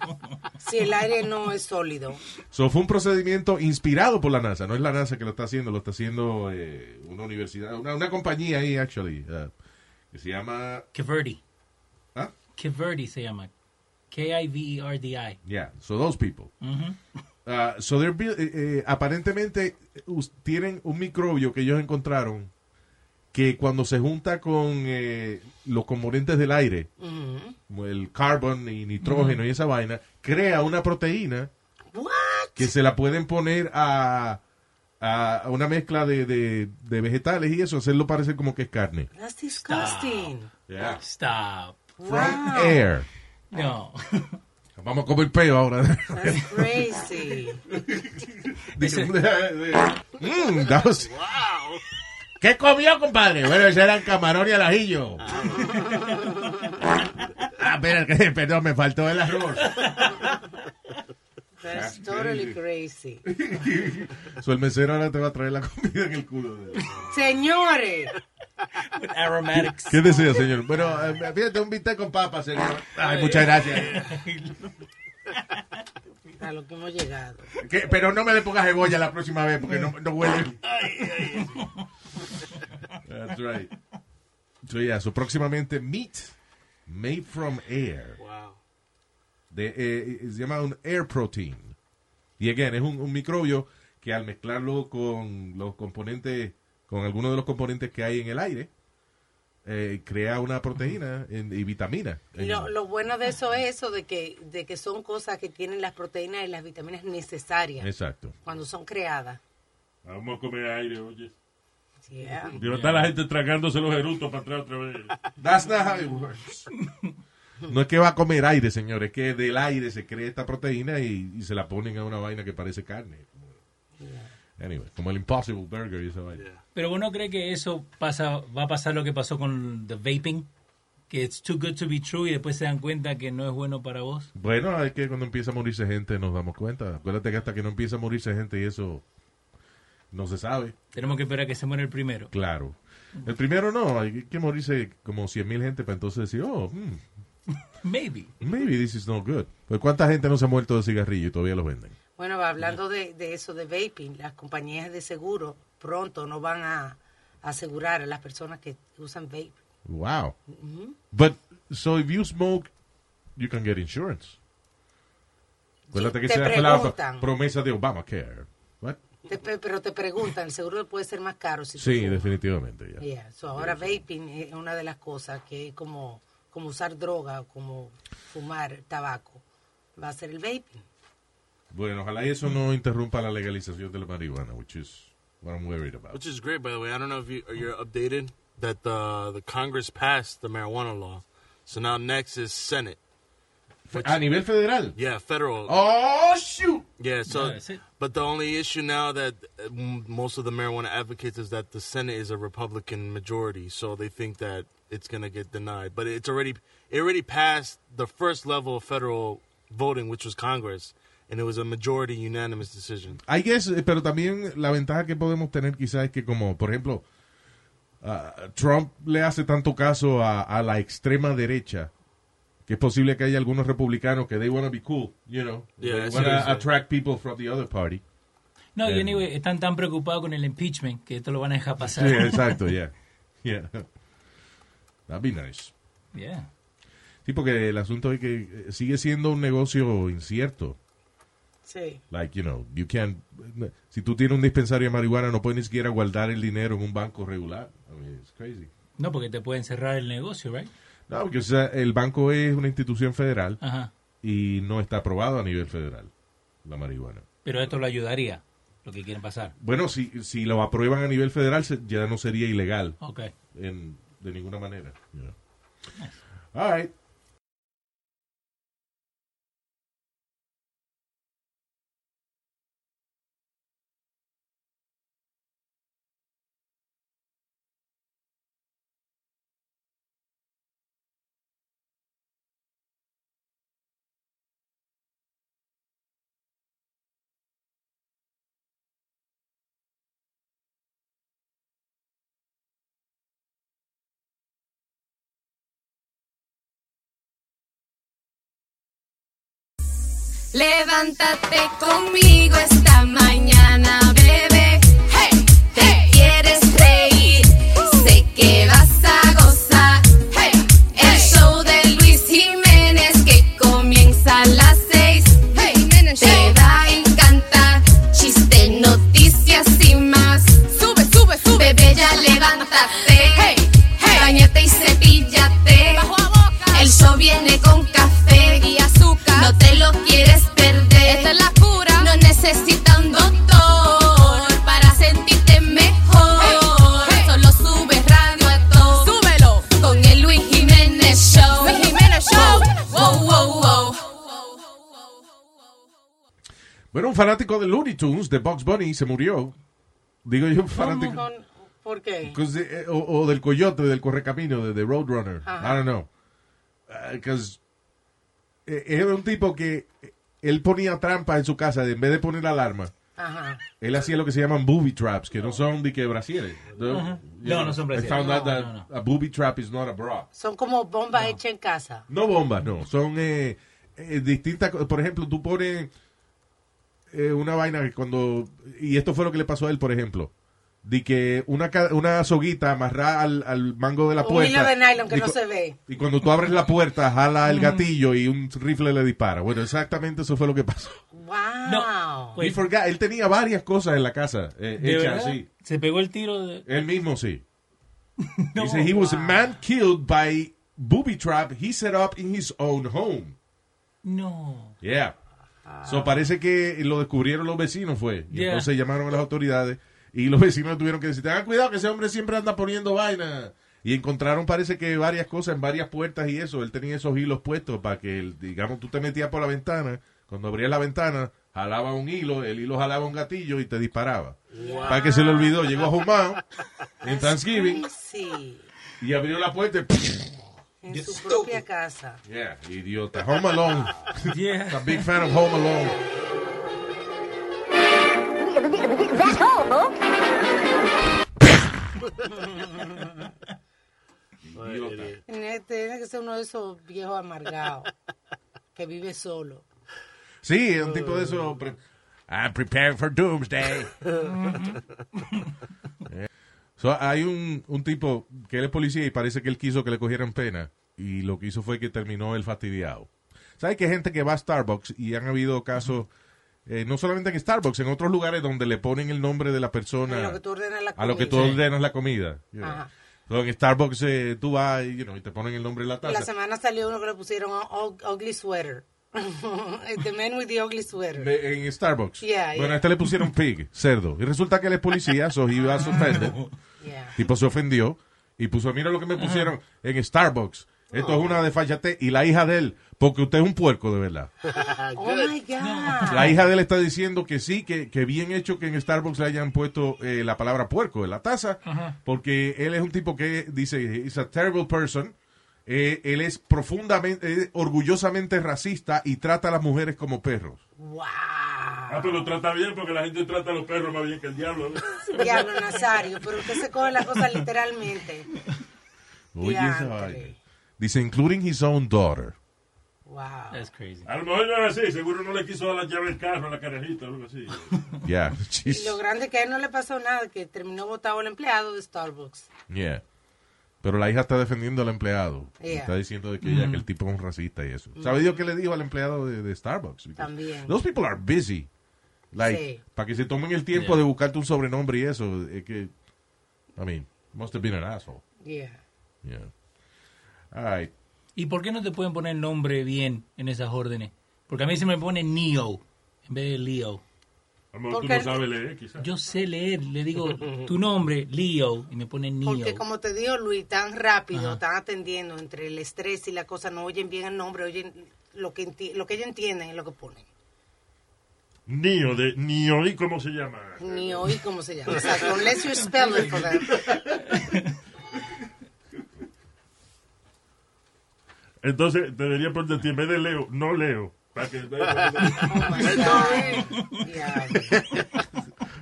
Si el aire no es sólido. So, fue un procedimiento inspirado por la NASA. No es la NASA que lo está haciendo, lo está haciendo eh, una universidad, una, una compañía ahí, actually, uh, que se llama... Kiverdi. ¿Ah? Kiverdi se llama. E K-I-V-E-R-D-I. Yeah, so those people. Uh, so they're eh, eh, aparentemente tienen un microbio que ellos encontraron que cuando se junta con eh, los componentes del aire, como el carbon y nitrógeno y esa vaina, crea una proteína que se la pueden poner a, a una mezcla de, de- de vegetales y eso, hacerlo parecer como que es carne. That's disgusting. Yeah. Stop. From air. No. Vamos a comer peo ahora. That's crazy. Dice- Mm, that was- ¿Qué comió, compadre? Bueno, ese eran camarón y al ajillo. Ah, espera, que- perdón, me faltó el arroz. That's totally crazy. So, el mesero ahora te va a traer la comida en el culo. de- Señores. Aromatics. ¿Qué desea, señor? Bueno, eh, fíjate, un bistec con papa, señor. Ay, muchas gracias. A lo que hemos llegado. ¿Qué? Pero no me le pongas cebolla la próxima vez porque no, no huele. That's right. So, yeah, so próximamente meat made from air. Wow. De, eh, se llama un air protein. Y again, es un, un microbio que al mezclarlo con los componentes, con algunos de los componentes que hay en el aire, eh, crea una proteína en- y vitamina. Y lo, lo bueno de eso es eso de que, de que son cosas que tienen las proteínas y las vitaminas necesarias Exacto. cuando son creadas. Vamos a comer aire, oye. Yeah. Debe estar la gente tragándose los erutos para atrás otra vez. That's not how it works. No es que va a comer aire, señor, es que del aire se crea esta proteína y, y se la ponen a una vaina que parece carne. Anyway, como el Impossible Burger y esa vaina. Pero uno cree que eso pasa, va a pasar lo que pasó con the vaping. Que it's too good to be true y después se dan cuenta que no es bueno para vos. Bueno, es que cuando empieza a morirse gente nos damos cuenta. Acuérdate que hasta que no empieza a morirse gente y eso no se sabe. Tenemos que esperar a que se muera el primero. Claro. El primero no, hay que morirse como 100 mil gente para entonces decir, oh, hmm, Maybe. maybe this is no good. Pues ¿cuánta gente no se ha muerto de cigarrillo y todavía los venden? Bueno, hablando de, de eso de vaping, las compañías de seguro pronto no van a asegurar a las personas que usan vape. Wow. Ujú. But, so if you smoke, you can get insurance. Acuérdate que fue la promesa de Obamacare. What? Te- pe- pero te preguntan, el seguro puede ser más caro si Sí, definitivamente. ya. Yeah, so ahora vaping es una de las cosas que es como, como usar droga o como fumar tabaco. Va a ser el vaping. Bueno, ojalá y eso no interrumpa la legalización de la marihuana, which is what I'm worried about. Which is great, by the way. I don't know if you, you're updated that the the Congress passed the marijuana law. So now next is Senate. A nivel federal. Yeah, federal. Oh shoot! Yeah, so Yeah, but the only issue now that uh, most of the marijuana advocates is that the Senate is a Republican majority, so they think that it's going to get denied. But it's already it already passed the first level of federal voting, which was Congress, and it was a majority unanimous decision. I guess, eh, pero también la ventaja que podemos tener quizás es que como, por ejemplo, ah, Trump le hace tanto caso a, a la extrema derecha que es posible que haya algunos republicanos que they want to be cool, you know, Yeah, they want to attract people from the other party. No, y Em. anyway, están tan preocupados con el impeachment que esto lo van a dejar Sí, pasar. exacto, yeah. yeah. That'd be nice. Yeah. Sí, porque el asunto es que eh, sigue siendo un negocio incierto. Sí. Like, you know, you can't... Si tú tienes un dispensario de marihuana, no puedes ni siquiera guardar el dinero en un banco regular. I mean, it's crazy. No, porque te pueden cerrar el negocio, right? No, porque o sea, el banco es una institución federal Ajá. y no está aprobado a nivel federal, la marihuana. Pero esto lo ayudaría, lo que quieren pasar. Bueno, si, si lo aprueban a nivel federal, se- ya no sería ilegal Ok. en, de ninguna manera. you know. All right. Levántate conmigo esta mañana, bebé. Hey, te quieres reír, sé que vas a gozar. Hey, el show de Luis Jiménez que comienza a las seis. Hey, te va a encantar. Chiste, noticias y más. Sube, sube, sube. Bebé, ya levántate. Fanático de Looney Tunes, de Bugs Bunny, se murió. Digo yo, fanático. ¿Cómo con- ¿Por qué? 'Cause, eh, o, o del coyote, del correcamino, de, de Roadrunner. Ajá. I don't know. Because era un tipo que eh, él ponía trampa en su casa, en vez de poner alarma. Ajá. Él hacía lo que se llaman booby traps, que no son de que brasieres. Ajá. No, no son I brasieres. found out No, that no, a booby trap is not a bra. Son como bombas hechas en casa. No bombas, no. Son eh, eh, distintas. Por ejemplo, tú pones eh, una vaina que cuando. Y esto fue lo que le pasó a él, por ejemplo. De que una, una soguita amarrada al, al mango de la Un puerta. hilo de nylon que y no se ve. Y cuando tú abres la puerta, jala el gatillo y un rifle le dispara. Bueno, exactamente eso fue lo que pasó. Wow. He forgot- Él tenía varias cosas en la casa eh, ¿De hechas verdad? así. Se pegó el tiro de... Él mismo sí. Dice, he was a man killed by booby trap he set up in his own home. No. Yeah. So parece que lo descubrieron los vecinos fue. Y Yeah. entonces llamaron a las autoridades y los vecinos tuvieron que decir, tengan cuidado que ese hombre siempre anda poniendo vaina. Y encontraron parece que varias cosas en varias puertas y eso. Él tenía esos hilos puestos para que, el- digamos, tú te metías por la ventana. Cuando abrías la ventana, jalaba un hilo, el hilo jalaba un gatillo y te disparaba. Para que se le olvidó, llegó a Humao en Thanksgiving y abrió la puerta y En su propia casa. Yeah, idiota. Home Alone. yeah. A big fan of Home Alone. Idiota. Tiene que ser uno de esos viejos amargados que vive solo. Sí, es un tipo de eso. I'm preparing for doomsday. So, hay un, un tipo que él es policía y parece que él quiso que le cogieran pena. Y lo que hizo fue que terminó el fastidiado. ¿Sabes que hay gente que va a Starbucks y han habido casos, eh, no solamente en Starbucks, en otros lugares donde le ponen el nombre de la persona A lo que tú ordenas la a lo que tú comida. ordenas la comida. you know. Ajá. So, en Starbucks eh, tú vas y, you know, y te ponen el nombre de la taza. La semana salió uno que le pusieron ug- ugly sweater. the man with the ugly sweater. En Starbucks. Yeah, bueno, yeah. a este le pusieron pig, cerdo. Y resulta que él es policía, so he a suspender. Yeah. Tipo se ofendió y puso, mira lo que me pusieron en Starbucks. Esto es una desfachate. Y la hija de él, porque usted es un puerco de verdad. Oh my God. La hija de él está diciendo que sí, que, que bien hecho que en Starbucks le hayan puesto eh, la palabra puerco en la taza, porque él es un tipo que dice, he's a terrible person. Eh, él es profundamente, eh, orgullosamente racista y trata a las mujeres como perros. Ah, pero trata bien porque la gente trata a los perros más bien que el diablo. ¿no? Diablo Nazario, pero usted se coge la cosa literalmente. Oye, esa vaina. Dice, including his own daughter. Wow. That's crazy. A lo mejor no era así, seguro no le quiso dar la llave del carro a la carajita o algo así. Yeah, Y lo grande que a él no le pasó nada, que terminó votado el empleado de Starbucks. yeah. Pero la hija está defendiendo al empleado. Y Yeah. Está diciendo de que, ella, que el tipo es un racista y eso. ¿Sabe Dios qué le dijo al empleado de, de Starbucks? Because También. Those people are busy. Like, Sí. para que se tomen el tiempo Yeah. de buscarte un sobrenombre y eso. Es que, I mean, must have been an asshole. Yeah. Yeah. All right. ¿Y por qué no te pueden poner nombre bien en esas órdenes? Porque a mí se me pone Neo en vez de Leo. A lo mejor tú Porque- no sabes leer, quizás. Yo sé leer, le digo tu nombre, Leo, y me pone Neo. Porque como te dijo Luis, tan rápido, Ajá. están atendiendo entre el estrés y la cosa, no oyen bien el nombre, oyen lo que, enti- lo que ellos entienden es lo que ponen. Nio, de Nio, ¿y cómo se llama? Ni oí cómo se llama. Exacto. Unless you spell it for them. Entonces, debería poner de ti, en vez de Leo, no Leo. Para que, Oh my God.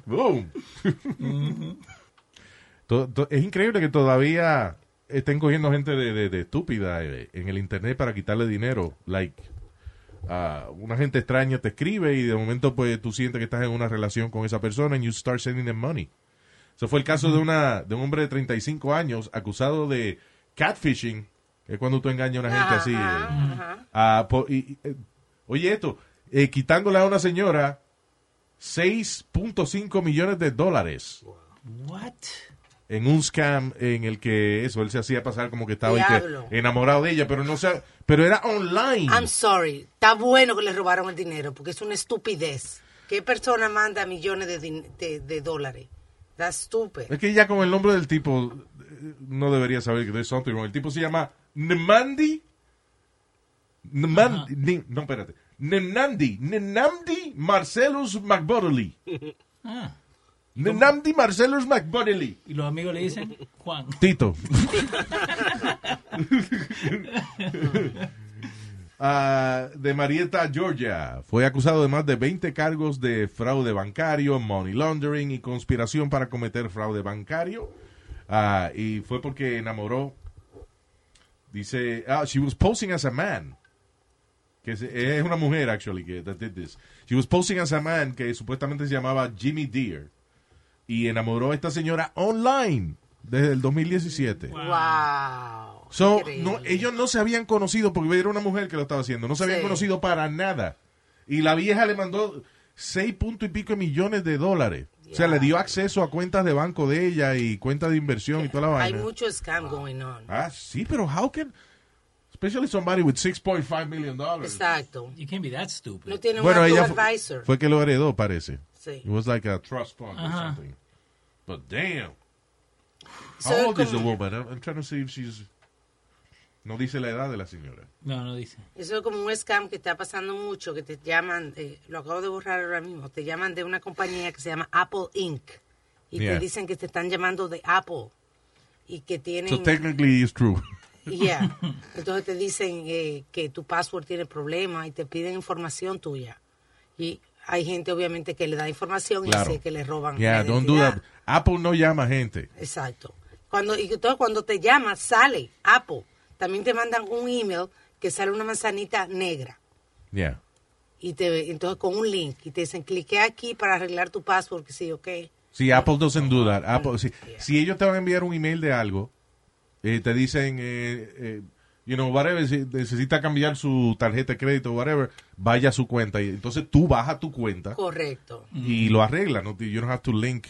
Boom. To- to- es increíble que todavía estén cogiendo gente de, de- de estúpida eh, en el internet para quitarle dinero. Like, ah, una gente extraña te escribe y de momento pues tú sientes que estás en una relación con esa persona and you start sending them money. Eso fue el caso de una de un hombre de 35 años acusado de catfishing, que es cuando tú engañas a una gente así. eh, ah, po- y- y, eh, oye esto, eh, quitándole a una señora 6.5 millones de dólares What? en un scam en el que eso él se hacía pasar como que estaba y que enamorado de ella, pero no sé, pero era online. I'm sorry. Está bueno que le robaron el dinero porque es una estupidez. ¿Qué persona manda millones de, din- de, de dólares? That's stupid. Es que ya con el nombre del tipo eh, no debería saber que there's something wrong. El tipo se llama Nemandi Ni- no, espérate. Nenandi, Nenamdi Marcellus McButterly. Ah. Nenamdi Marcellus McButterly. Y los amigos le dicen Juan. Tito. Ah, de Marietta, Georgia. Fue acusado de más de 20 cargos de fraude bancario, money laundering y conspiración para cometer fraude bancario. Ah, y fue porque enamoró. Dice, ah, she was posing as a man. Que es, es una mujer, actually, que that did this. She was posing as a man que supuestamente se llamaba Jimmy Deere. Y enamoró a esta señora online desde el 2017. Wow. So, no, ellos no se habían conocido porque era una mujer que lo estaba haciendo. No se habían Sí. conocido para nada. Y la vieja le mandó seis punto y pico de millones de dólares. O sea, le dio acceso a cuentas de banco de ella y cuentas de inversión y toda la Hay vaina. mucho scam going on. Ah, sí, pero how can... Especially somebody with 6.5 million dollars. Exacto. You can't be that stupid. No tiene Bueno, un ella advisor. fue que lo heredó, parece. Sí. It was like a trust fund or Ajá. something. But damn. So, How old is the woman? I'm, I'm trying to see if she's... No dice la edad de la señora. No, no dice. Eso es como un scam que está pasando mucho, que te llaman, eh, lo acabo de borrar ahora mismo, te llaman de una compañía que se llama Apple Inc. Y Yeah. te dicen que te están llamando de Apple. Y que tienen... So technically it's true. Yeah. Entonces te dicen eh, que tu password tiene problemas y te piden información tuya. Y hay gente obviamente que le da información y Claro. es que le roban. Yeah, la don't do that. Apple no llama gente. Exacto. Cuando, y entonces cuando te llamas, sale Apple. También te mandan un email que sale una manzanita negra. Yeah. Y te entonces con un link y te dicen clique aquí para arreglar tu password, que sí, ok. Si Apple doesn't do that. Apple, si, si ellos te van a enviar un email de algo, eh, te dicen, eh, eh, you know, whatever, si necesita cambiar su tarjeta de crédito, whatever, vaya a su cuenta. Y entonces tú vas a tu cuenta Correcto. y lo arreglas. No, you don't have to link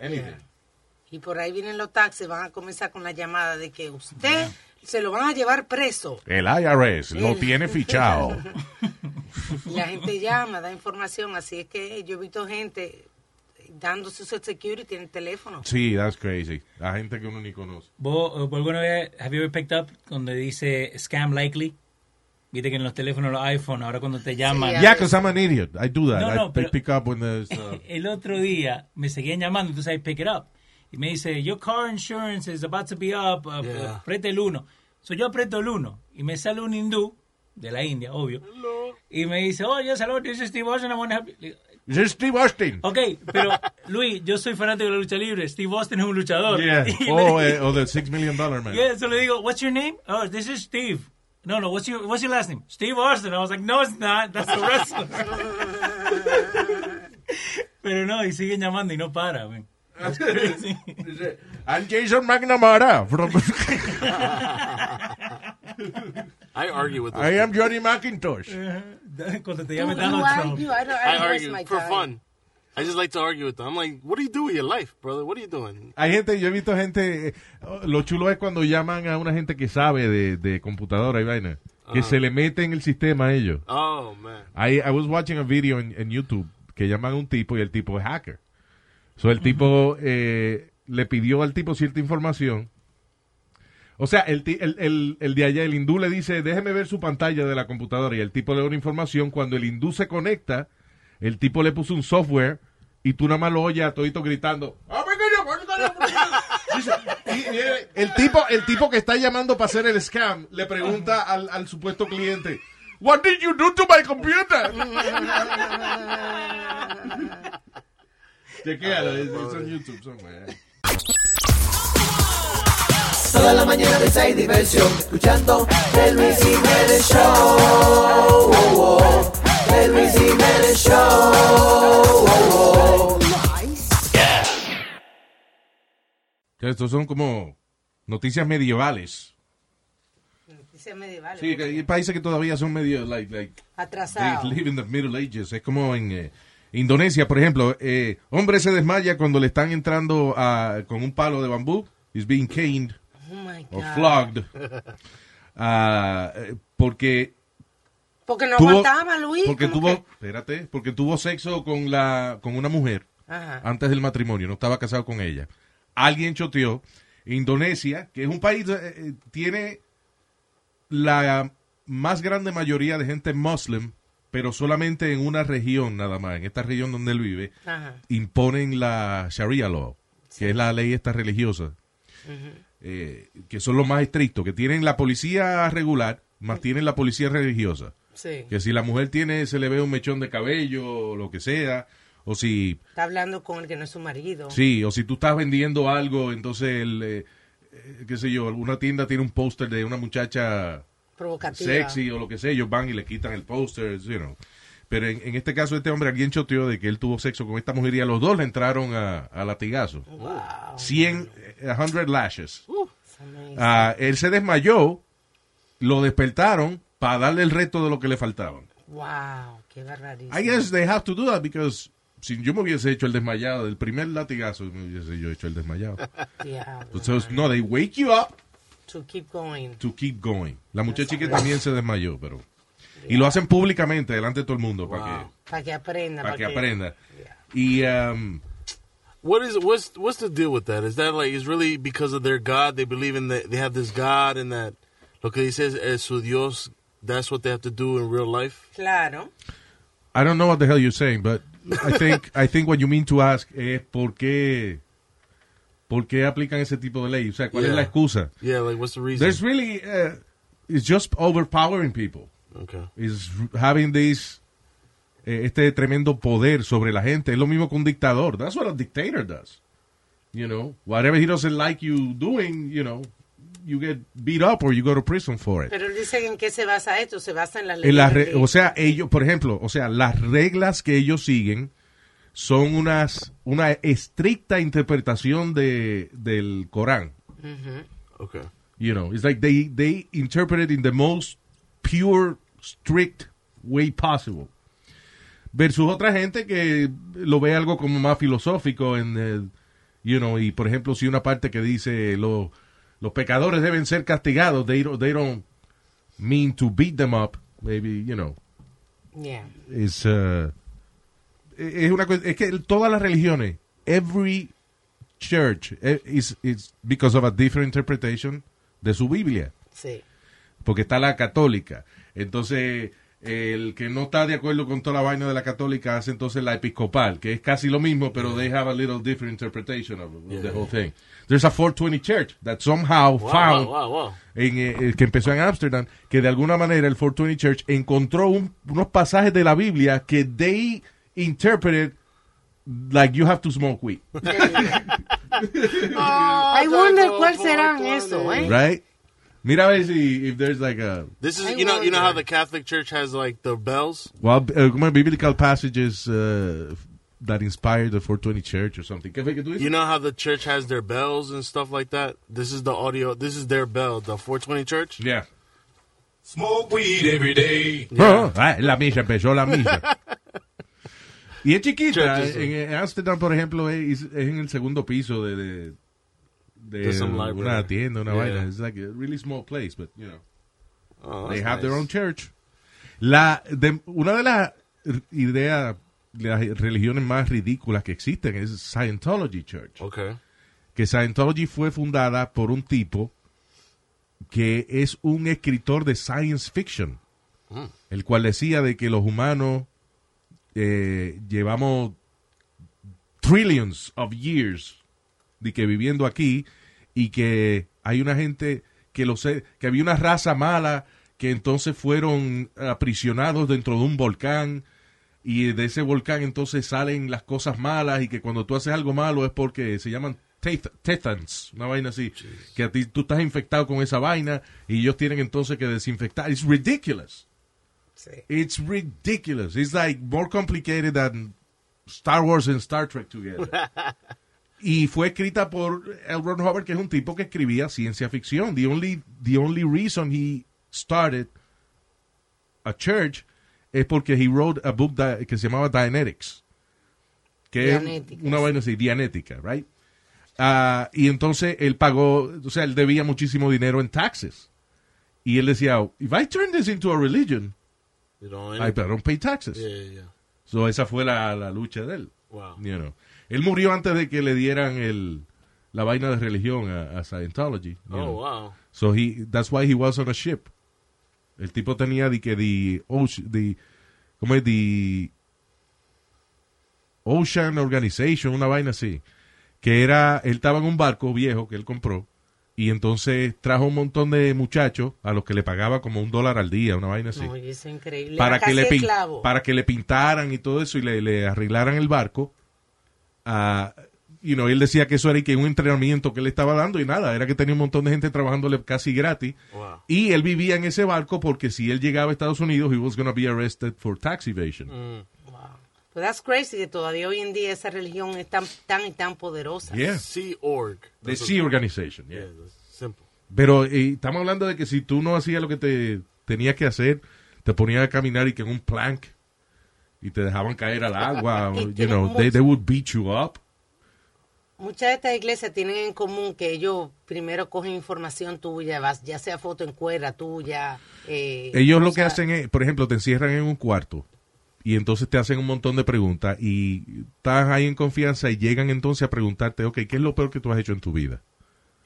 anything. Y por ahí vienen los taxis, van a comenzar con la llamada de que usted se lo van a llevar preso. El IRS lo tiene fichado. La gente llama, da información, así es que yo he visto gente dando su social security en el teléfono. Sí, that's crazy. La gente que uno ni conoce. ¿Vos alguna vez, have you ever picked up donde dice scam likely? Viste que en los teléfonos, los iPhone, ahora cuando te llaman. Yeah, because I'm an idiot. I do that. No, I no, pero- pick up when there's... uh, El otro día me seguían llamando, entonces I pick it up. Y me dice, your car insurance is about to be up, uh, Yeah. aprieta el 1. So yo aprieto el 1 y me sale un hindú, de la India, obvio. Y me dice, oh, yes, hello, this is Steve Austin, I wanna help you. Is Steve Austin. Ok, pero Luis, yo soy fanático de la lucha libre. Steve Austin es un luchador. Yeah. Le Oh, eh, oh, the Six Million Dollar Man. Yeah, so le digo, what's your name? Oh, this is Steve. No, no, what's your what's your last name? Steve Austin. I was like, no, it's not. That's a wrestler. Pero no, y siguen llamando y no para, man. That's crazy. I'm Jason McNamara. From I argue with. I am. Johnny McIntosh. Cuando te llame you Donald Trump. argue, I don't- I I don't waste argue my for time. fun. I just like to argue with them. I'm like, what do you do with your life, brother? What are you doing? Hay gente, yo he visto gente, eh, lo chulo es cuando llaman a una gente que sabe de, de computadora y vaina, que Ajá. se le mete en el sistema a ellos. Oh man. I, I was watching a video en, YouTube que llaman a un tipo y el tipo es hacker. So el tipo eh, le pidió al tipo cierta información. O sea, el, el, el, el de allá, el hindú le dice, déjeme ver su pantalla de la computadora y el tipo le da una información. Cuando el hindú se conecta, el tipo le puso un software y tú nada más lo oyes a todito gritando. El- tipo, el tipo que está llamando para hacer el scam le pregunta al, al supuesto cliente, What did you do to my computer? Chequéalo, it's on YouTube somewhere. Toda la mañana risa y diversión, escuchando el Luis Jiménez Show. El Luis Jiménez Show. Que Estos son como noticias medievales. Dice medieval. Sí, hay países que todavía son medio, like, like, Atrasado. They live in the Middle Ages. Es como en eh, Indonesia, por ejemplo. Eh, hombre se desmaya cuando le están entrando a- con un palo de bambú. He's being caned Oh my or God. flogged. Ah, eh, porque Porque no tuvo- aguantaba, Luis. porque ¿cómo tuvo, espérate, porque tuvo sexo con la con una mujer? Ajá. antes del matrimonio, no estaba casado con ella. Alguien choteó. Indonesia, que es un país, eh, eh, tiene la más grande mayoría de gente muslim, pero solamente en una región nada más, en esta región donde él vive, Ajá. imponen la Sharia law, que es la ley esta religiosa, eh, que son los más estrictos, que tienen la policía regular, más tienen la policía religiosa. Sí. Que si la mujer tiene, se le ve un mechón de cabello o lo que sea, o si Está hablando con el que no es su marido. Sí, o si tú estás vendiendo algo, entonces, el, eh, qué sé yo, una tienda tiene un póster de una muchacha Provocativa. sexy o lo que sea, ellos van y le quitan el póster, you know. Pero en, en este caso, este hombre, alguien choteó de que él tuvo sexo con esta mujer y a los dos le entraron a, a latigazo. 100, eh, 100 lashes. Ah, él se desmayó, lo despertaron para darle el resto de lo que le faltaban. Wow, qué barbaridad. I guess they have to do that because si yo me hubiese hecho el desmayado del primer latigazo, me hubiese yo hecho el desmayado. Entonces, no, they wake you up to keep going. to keep going. La muchacha que también se desmayó, pero... Y lo hacen públicamente, delante de todo el mundo, para que, Para que aprenda. para que aprenda. Y... um, What is what's what's the deal with that? Is that like is really because of their God? They believe in that they have this God and that lo he says, es su Dios. That's what they have to do in real life. Claro. I don't know what the hell you're saying, but I think I think what you mean to ask es por qué ¿por qué aplican ese tipo de ley? O sea, ¿cuál es Yeah. la excusa? Yeah, like what's the reason? There's really, uh, it's just overpowering people. Okay. Is having this, eh, este tremendo poder sobre la gente. Es lo mismo que un dictador. That's what a dictator does. You know, whatever he doesn't like you doing, you know, you get beat up or you go to prison for it. Pero él dice en qué se basa esto, se basa en las En leyes. re- o sea, ellos, por ejemplo, o sea, las reglas que ellos siguen son unas una estricta interpretación de del Corán. Okay. You know, it's like they they interpret it in the most pure, strict way possible. Versus otra gente que lo ve algo como más filosófico en el, you know, y por ejemplo, si una parte que dice lo- los pecadores deben ser castigados, they don't, they don't mean to beat them up, maybe, you know, Yeah. uh, es una es que todas las religiones every church eh, is is because of a different interpretation de su Biblia Sí. porque está la católica entonces el que no está de acuerdo con toda la vaina de la católica hace entonces la episcopal que es casi lo mismo pero they have a little different interpretation of, of the whole thing there's a 420 church that somehow Wow, found wow, wow, wow. en, eh, eh, que empezó en Amsterdam, que de alguna manera el 420 Church encontró un- unos pasajes de la Biblia que they interpreted like you have to smoke weed. I wonder cuál serán eso, ¿eh? right? Mira a ver si if there's like a This is I you know you know how the Catholic Church has like the bells. well, uh, biblical passages uh, that inspired the 420 Church or something. ¿Qué fue que tú dices? You know how the church has their bells and stuff like that. This is the audio. This is their bell. The 420 Church. Yeah. Smoke weed every day. Oh, ah, la misa, empezó la misa. y es chiquita. Churches, En, en Amsterdam, por ejemplo, es, es en el segundo piso de, de, de una tienda, una Yeah. vaina. It's like a really small place, but, you know, Oh, they have their own church. La, de- una de las ideas, de las religiones más ridículas que existen es Scientology Church. Okay. Que Scientology fue fundada por un tipo que es un escritor de science fiction Mm. el cual decía de que los humanos eh, llevamos trillions of years de que viviendo aquí y que hay una gente que lo sé, que había una raza mala que entonces fueron aprisionados dentro de un volcán y de ese volcán entonces salen las cosas malas y que cuando tú haces algo malo es porque se llaman tethans, una vaina así, que a ti tú estás infectado con esa vaina y ellos tienen entonces que desinfectar. It's ridiculous. It's ridiculous. It's like more complicated than Star Wars and Star Trek together. y fue escrita por L. Ron Hubbard, que es un tipo que escribía ciencia ficción. The only, the only reason he started a church es porque he wrote a book that- que se llamaba Dianetics. Que es Dianética, una vaina así, Dianética, right? Ah, y entonces él pagó, o sea, él debía muchísimo dinero en taxes. Y él decía, if I turn this into a religion, I don't pay taxes. Yeah, yeah, yeah. So esa fue la, la lucha de él. Wow. You know. Él murió antes de que le dieran el, la vaina de religión a, a Scientology. Oh, know. wow. So he, that's why he was on a ship. El tipo tenía de que the, ocean, the, ¿cómo es? The Ocean Organization, una vaina así. Que era, él estaba en un barco viejo que él compró y entonces trajo un montón de muchachos a los que le pagaba como un dólar al día, una vaina así Oye, es increíble. para que le para que le pintaran y todo eso y le, le arreglaran el barco Ah, you know, él decía que eso era y que un entrenamiento que él estaba dando y nada, era que tenía un montón de gente trabajándole casi gratis Wow. y él vivía en ese barco porque si él llegaba a Estados Unidos he was going to be arrested for tax evasion Mm. But that's crazy que todavía hoy en día esa religión es tan, tan y tan poderosa. Yeah. Sea Org. the Sea Organization yeah. Yeah, simple. pero eh, estamos hablando de que si tú no hacías lo que te tenías que hacer te ponían a caminar y que en un plank y te dejaban caer al agua you know, they, mucho- they would beat you up Muchas de estas iglesias tienen en común que ellos primero cogen información tuya, ya sea foto en cuerda tuya. eh, Ellos lo que hacen es, por ejemplo, te encierran en un cuarto y entonces te hacen un montón de preguntas y estás ahí en confianza y llegan entonces a preguntarte, ok, ¿qué es lo peor que tú has hecho en tu vida?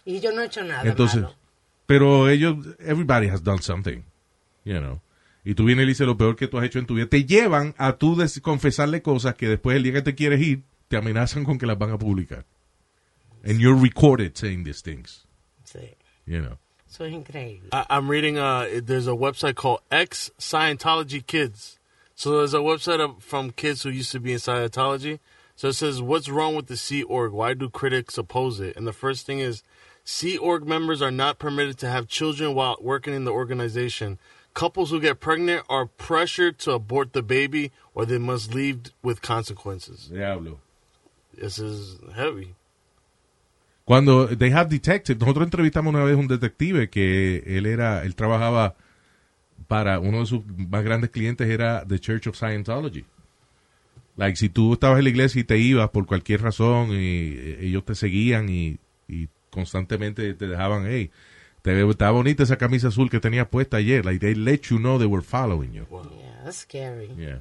Y yo no he hecho nada Entonces, malo. pero ellos, everybody has done something, you know. Y tú vienes y le dices lo peor que tú has hecho en tu vida. Te llevan a tú confesarle cosas que después el día que te quieres ir, te amenazan con que las van a publicar. And you're recorded saying these things. Sí. You know. Eso es increíble. I, I'm reading. Uh, there's a website called Ex Scientology Kids. So there's a website of, from kids who used to be in Scientology. So it says, "What's wrong with the Sea Org? Why do critics oppose it?" And the first thing is, Sea Org members are not permitted to have children while working in the organization. Couples who get pregnant are pressured to abort the baby, or they must leave with consequences. Diablo. This is heavy. Cuando they have detectives, nosotros entrevistamos una vez un detective que él era, él trabajaba para uno de sus más grandes clientes era The Church of Scientology. Like si tú estabas en la iglesia y te ibas por cualquier razón y eh, ellos te seguían y, y constantemente te dejaban, hey, estaba bonita esa camisa azul que tenías puesta ayer. Like they let you know they were following you. Yeah, that's scary. Yeah.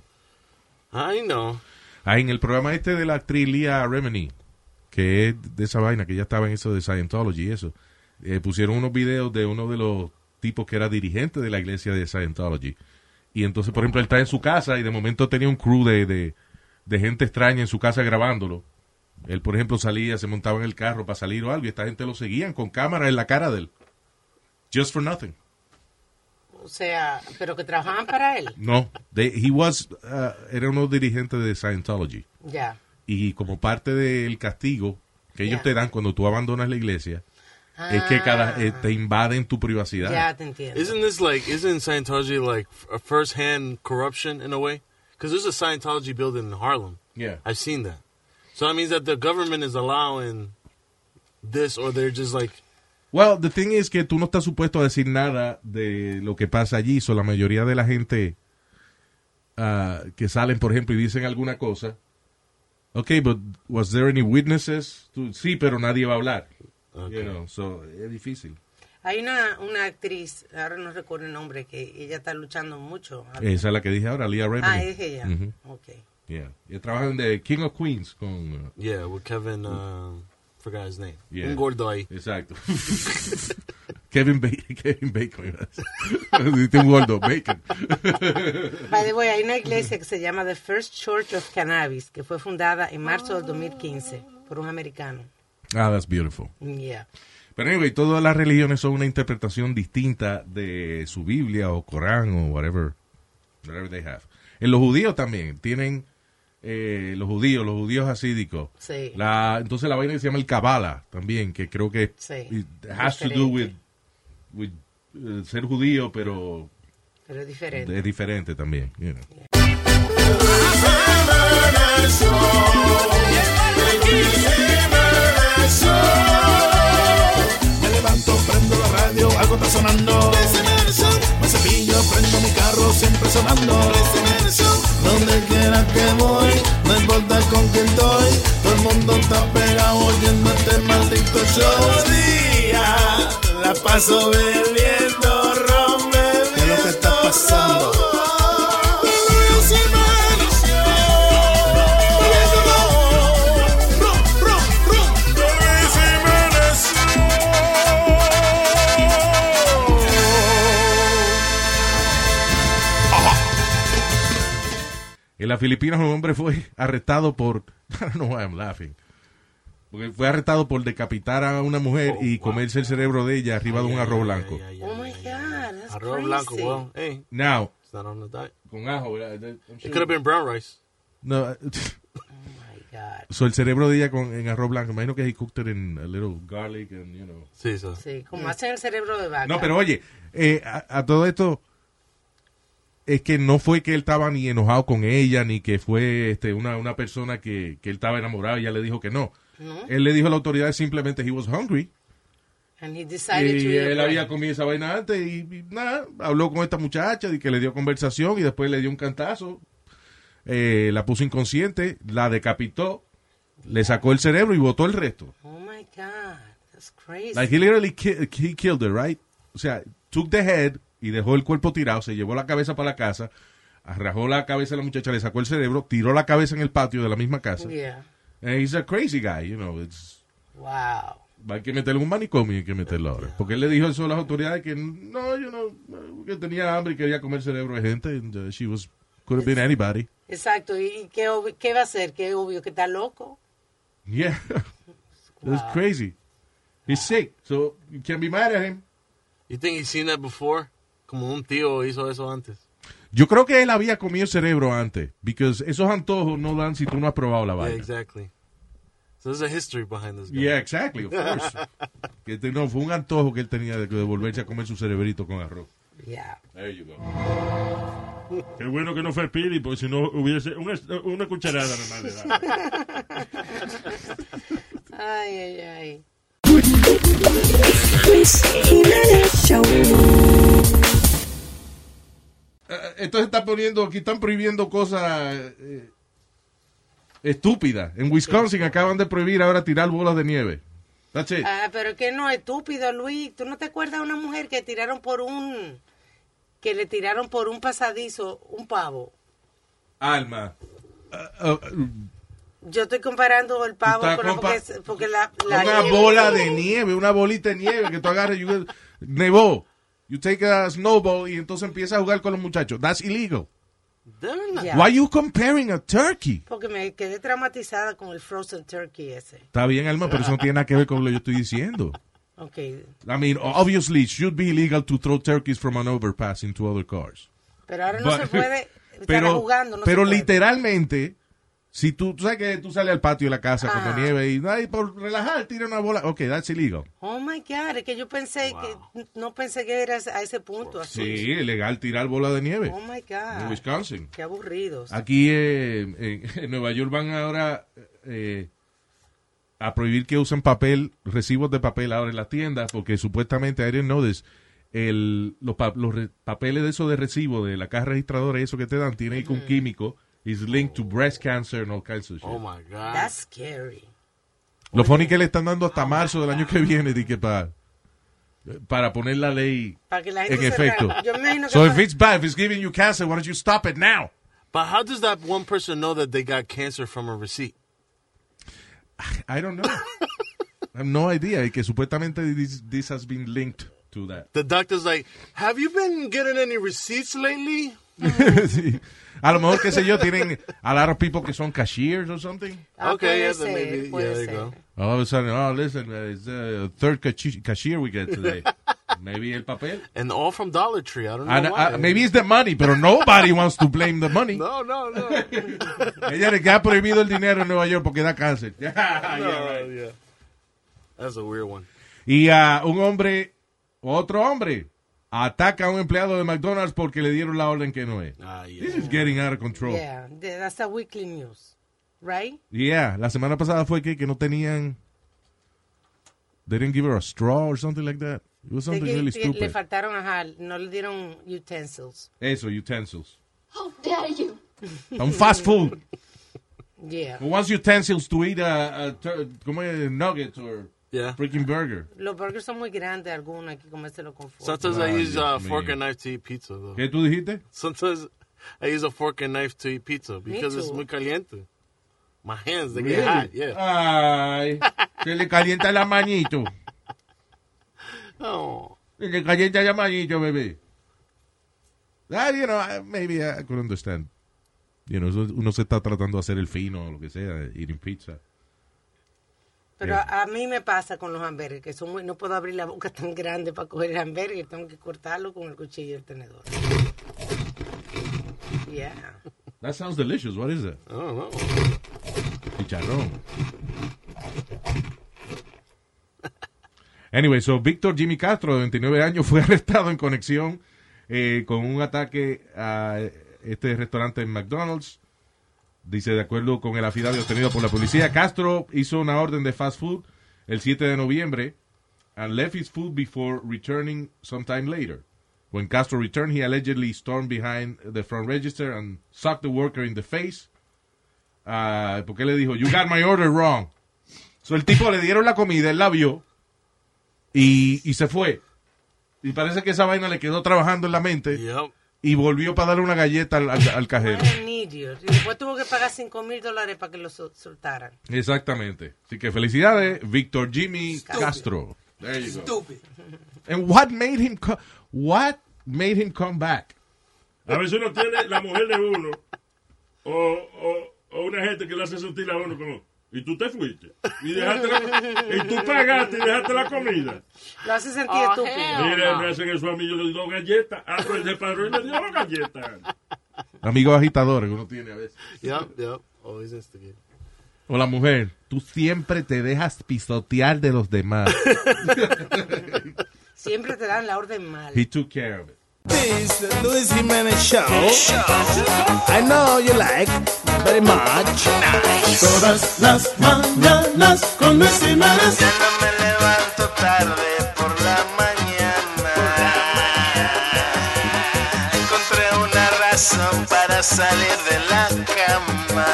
I know. Ah, en el programa este de la actriz Leah Remini, que es de esa vaina, que ya estaba en eso de Scientology y eso, eh, pusieron unos videos de uno de los tipos que era dirigente de la iglesia de Scientology. Y entonces, por ejemplo, él está en su casa y de momento tenía un crew de, de, de gente extraña en su casa grabándolo. Él, por ejemplo, salía, se montaba en el carro para salir o algo y esta gente lo seguían con cámara en la cara de él. Just for nothing. O sea, pero que trabajaban para él. No, they- he was, uh, era uno dirigente de Scientology. Ya. y como parte del castigo que ellos te dan cuando tú abandonas la iglesia es que cada eh, te invaden tu privacidad. Ya te entiendo. Isn't this like isn't Scientology like a first-hand corruption in a way? Because there's a Scientology building in Harlem. Yeah. I've seen that. So that means that the government is allowing this, or they're just like, Well, the thing is que tú no estás supuesto a decir nada de lo que pasa allí. So, la mayoría de la gente ah, que salen, por ejemplo, y dicen alguna cosa. Okay, but was there any witnesses? Tú- sí, pero nadie va a hablar. You know, so, es difícil. Hay una, una actriz, ahora no recuerdo el nombre, que ella está luchando mucho. Esa es la que dije ahora, Leah Remini. Ah, es ella. Ujú. Ok. Yeah. Y trabaja en The King of Queens con... uh, yeah, with Kevin. Uh, forgot his name. Yeah. Un gordo ahí. Exacto. Kevin, ba Kevin Bacon. un gordo, Bacon. By the way, hay una iglesia que se llama The First Church of Cannabis, que fue fundada en marzo del 2015 por un americano. ah, that's beautiful. Yeah. Pero anyway, todas las religiones son una interpretación distinta de su Biblia o Corán o whatever, whatever they have. En los judíos también tienen eh, los judíos, los judíos hasídicos. Sí. La, entonces la vaina que se llama el Kabbalah también, que creo que Sí. it has to do with, Diferente. with eh, ser judío, pero Pero es diferente. es diferente también. you know. Me levanto, prendo la radio, algo está sonando. Me cepillo, prendo mi carro, siempre sonando. Paso bebiendo ron, ¿Qué es lo que está pasando? En las Filipinas un hombre fue arrestado por... I don't know why I'm laughing. Porque fue arrestado por decapitar a una mujer y comerse el cerebro de ella arriba de un arroz blanco. Oh my God, that's Arroz crazy. blanco, hey, Now, it's not on the diet. con ajo. I'm It sure- could have been brown rice. No, Oh my God. so el cerebro de ella con, en arroz blanco. Imagino que he cooked it in a little garlic and, you know. Sí, so. Sí, como hacen el cerebro de vaca. No, pero oye, eh, a, a todo esto es que no fue que él estaba ni enojado con ella, ni que fue este, una, una persona que, que él estaba enamorado y ella le dijo que no. ¿No? Él le dijo a la autoridad simplemente he was hungry. And he decided to Y eat él había comido esa vaina antes y, y nada, habló con esta muchacha y que le dio conversación y después le dio un cantazo. Eh, la puso inconsciente, la decapitó, le sacó el cerebro y botó el resto. Oh my God, that's crazy. Like he literally ki- he killed her, right? O sea, took the head y dejó el cuerpo tirado, se llevó la cabeza para la casa, arrajó la cabeza a la muchacha, le sacó el cerebro, tiró la cabeza en el patio de la misma casa. Yeah. And he's a crazy guy, you know. It's, Wow. hay que meterlo en un manicomio y hay que meterlo ahora. Porque él le dijo eso a las autoridades que no, yo no, que tenía hambre y quería comer cerebro de gente. And, uh, she was, could have been anybody. Exacto. ¿Y qué, qué va a hacer? ¿Qué obvio que está loco? Yeah. That's crazy. He's sick, so you can't be mad at him. You think he's seen that before? Como un tío hizo eso antes. Yo creo que él había comido cerebro antes, because esos antojos no dan si tú no has probado la Yeah, vaina. exactly. So there's a history behind this guy. Yeah, exactly, of course. que este- no, fue un antojo que él tenía de, de volverse a comer su cerebrito con arroz. Yeah. There you go. Qué bueno que no fue Pili, porque si no hubiese una, una cucharada nomás le daba. Ay, ay, ay. Luis Jiménez Show. Eh, Esto se está poniendo, aquí están prohibiendo cosas eh, estúpidas. En Wisconsin acaban de prohibir ahora tirar bolas de nieve. That's it. Ah, pero que no, estúpido, Luis. ¿Tú no te acuerdas de una mujer que tiraron por un... que le tiraron por un pasadizo un pavo? Alma. Uh, uh, Yo estoy comparando el pavo con la... Porque, porque la, la una nieve- bola de nieve, una bolita de nieve que tú agarras. You, nevó. You take a snowball y entonces empiezas a jugar con los muchachos. That's illegal. Ya. Why you comparing a turkey? Porque me quedé traumatizada con el frozen turkey ese. Está bien, Alma, pero eso no tiene nada que ver con lo que yo estoy diciendo. Ok. I mean, obviously, it should be illegal to throw turkeys from an overpass into other cars. Pero ahora no But- se puede estar pero, jugando. No pero se puede. literalmente, si tú, tú sabes que tú sales al patio de la casa Ah. cuando nieve y ay, por relajar, tira una bola. Ok, that's illegal. Oh my God, es que yo pensé que no pensé que era a ese punto así. Sí, es legal tirar bola de nieve. Oh my En God. Wisconsin. Qué aburridos. Aquí eh, en, en Nueva York van ahora eh, a prohibir que usen papel, recibos de papel ahora en las tiendas, porque supuestamente, I didn't know this, el, los, pa- los re- papeles de eso de recibo de la caja registradora y eso que te dan, tiene ahí un químico, is linked to breast cancer and all kinds of shit. Oh my God. That's scary. Lo funny que le están dando hasta oh marzo del año que viene de que para para poner la ley Para que la gente en efecto. Yo me imagino que So if it's bad, if it's giving you cancer, why don't you stop it now? But how does that one person know that they got cancer from a receipt? I don't know. I have no idea. Y que supuestamente this, this has been linked to that. The doctor's like, have you been getting any receipts lately? Sí. A lo mejor, qué sé yo, tienen a lot of people que son cashiers or something. Ah, Okay, yeah, ser, maybe- yeah, there you go. All of a sudden, oh, listen, uh, it's the third cashier we get today. Maybe el papel. And all from Dollar Tree. I don't know And, why. uh, maybe it's the money, pero nobody wants to blame the money. No, no, no. Ella le queda prohibido el dinero en Nueva York porque da cáncer. no, yeah. That's a weird one. Y a un hombre, otro hombre, ataca a un empleado de McDonald's porque le dieron la orden que no es. Ah, yeah. This is getting out of control. Yeah, th- that's a weekly news, right? Yeah, la semana pasada fue que, que no tenían. They didn't give her a straw or something like that. It was something que really le stupid. faltaron, ajá, no le dieron utensils. Eso, utensils. How dare you? Un fast food. Yeah. Who wants utensils to eat a, a nuggets or Yeah. freaking burger? Los burgers son muy grandes, algunos hay que comérselo con fork. Sometimes I use a mío. fork and knife to eat pizza, though. ¿Qué tú dijiste? Sometimes I use a fork and knife to eat pizza because it's muy caliente. My hands, they Really? get hot, yeah. Ay, se le calienta la manito. Oh. Se le calienta la manito, bebé. Ah, you know, I- maybe I could understand. You know, uno se está tratando de hacer el fino o lo que sea, eating pizza. Pero a, a mí me pasa con los hamburgues, que son muy, no puedo abrir la boca tan grande para coger el hamburger, tengo que cortarlo con el cuchillo y el tenedor. Yeah. That sounds delicious. What is that? I don't know. Chicharrón. Anyway, so Víctor Jimmy Castro, de 29 años, fue arrestado en conexión eh, con un ataque a este restaurante en McDonald's. Dice, de acuerdo con el affidavit obtenido por la policía, Castro hizo una orden de fast food el 7 de noviembre and left his food before returning sometime later. When Castro returned, he allegedly stormed behind the front register and sucked the worker in the face. Ah, porque le dijo, you got my order wrong. So el tipo le dieron la comida, él la vio y, y se fue. Y parece que esa vaina le quedó trabajando en la mente Yep. Y volvió para darle una galleta al, al- al cajero. Y después tuvo que pagar 5 mil dólares para que lo sol- soltaran. Exactamente. Así que felicidades, Víctor Jimmy Castro. There you go. Stupid. And what made him what made him come back? A veces uno tiene la mujer de uno o, o, o una gente que lo hace sentir a uno como, y tú te fuiste. Y, dejaste la- y tú pagaste y dejaste la comida. Lo hace sentir Oh, estúpido. Mira, me hacen eso a mí, yo le doy galletas. Ah, pues se paró y le dio galletas. Amigos agitadores que uno tiene a veces. Yep, yep. Always instigate. O la mujer, tú siempre te dejas pisotear de los demás. Siempre te dan la orden mal. He took care of it. This the Luis Jimenez Show. I know you like very much. Todas las mañanas con Luis Jimenez. Ya no me levanto tarde por la mañana. Encontré una razón para salir de la cama.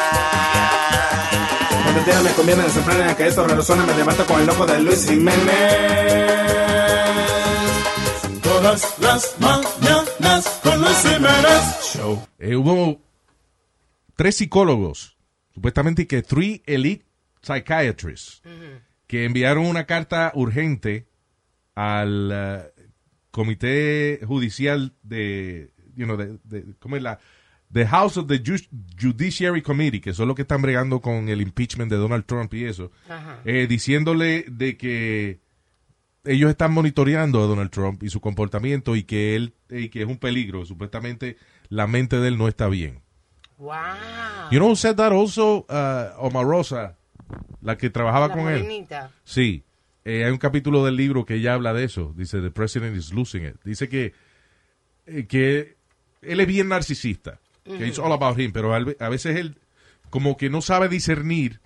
Cuando día me conviene desenfrenar que esto resuena, me levanto con el loco de Luis Jiménez. Todas las mañanas con Luis Jiménez Show. Eh, hubo tres psicólogos, supuestamente que three elite psychiatrists, que enviaron una carta urgente al eh, comité judicial de, you know, de, de- ¿cómo es la? The House of the Ju- Judiciary Committee, que son los que están bregando con el impeachment de Donald Trump y eso, eh, diciéndole de que ellos están monitoreando a Donald Trump y su comportamiento y que él y que es un peligro. Supuestamente la mente de él no está bien. Wow. You know who said that also? Uh, Omarosa, la que trabajaba La con él. Sí. Eh, hay un capítulo del libro que ella habla de eso. Dice, The President is losing it. Dice que, eh, que él es bien narcisista. Que it's all about him. Pero a veces él como que no sabe discernir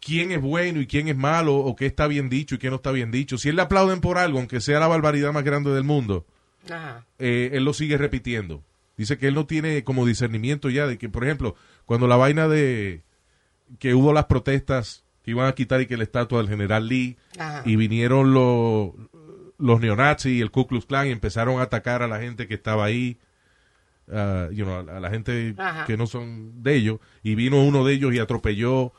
quién es bueno y quién es malo o qué está bien dicho y qué no está bien dicho. Si él le aplauden por algo, aunque sea la barbaridad más grande del mundo, Ajá. eh, él lo sigue repitiendo. Dice que él no tiene como discernimiento ya de que, por ejemplo, cuando la vaina de que hubo las protestas que iban a quitar y que la estatua del general Lee Ajá. y vinieron los los neonazis y el Ku Klux Klan y empezaron a atacar a la gente que estaba ahí, ah, you know, a, a la gente Ajá. que no son de ellos y vino uno de ellos y atropelló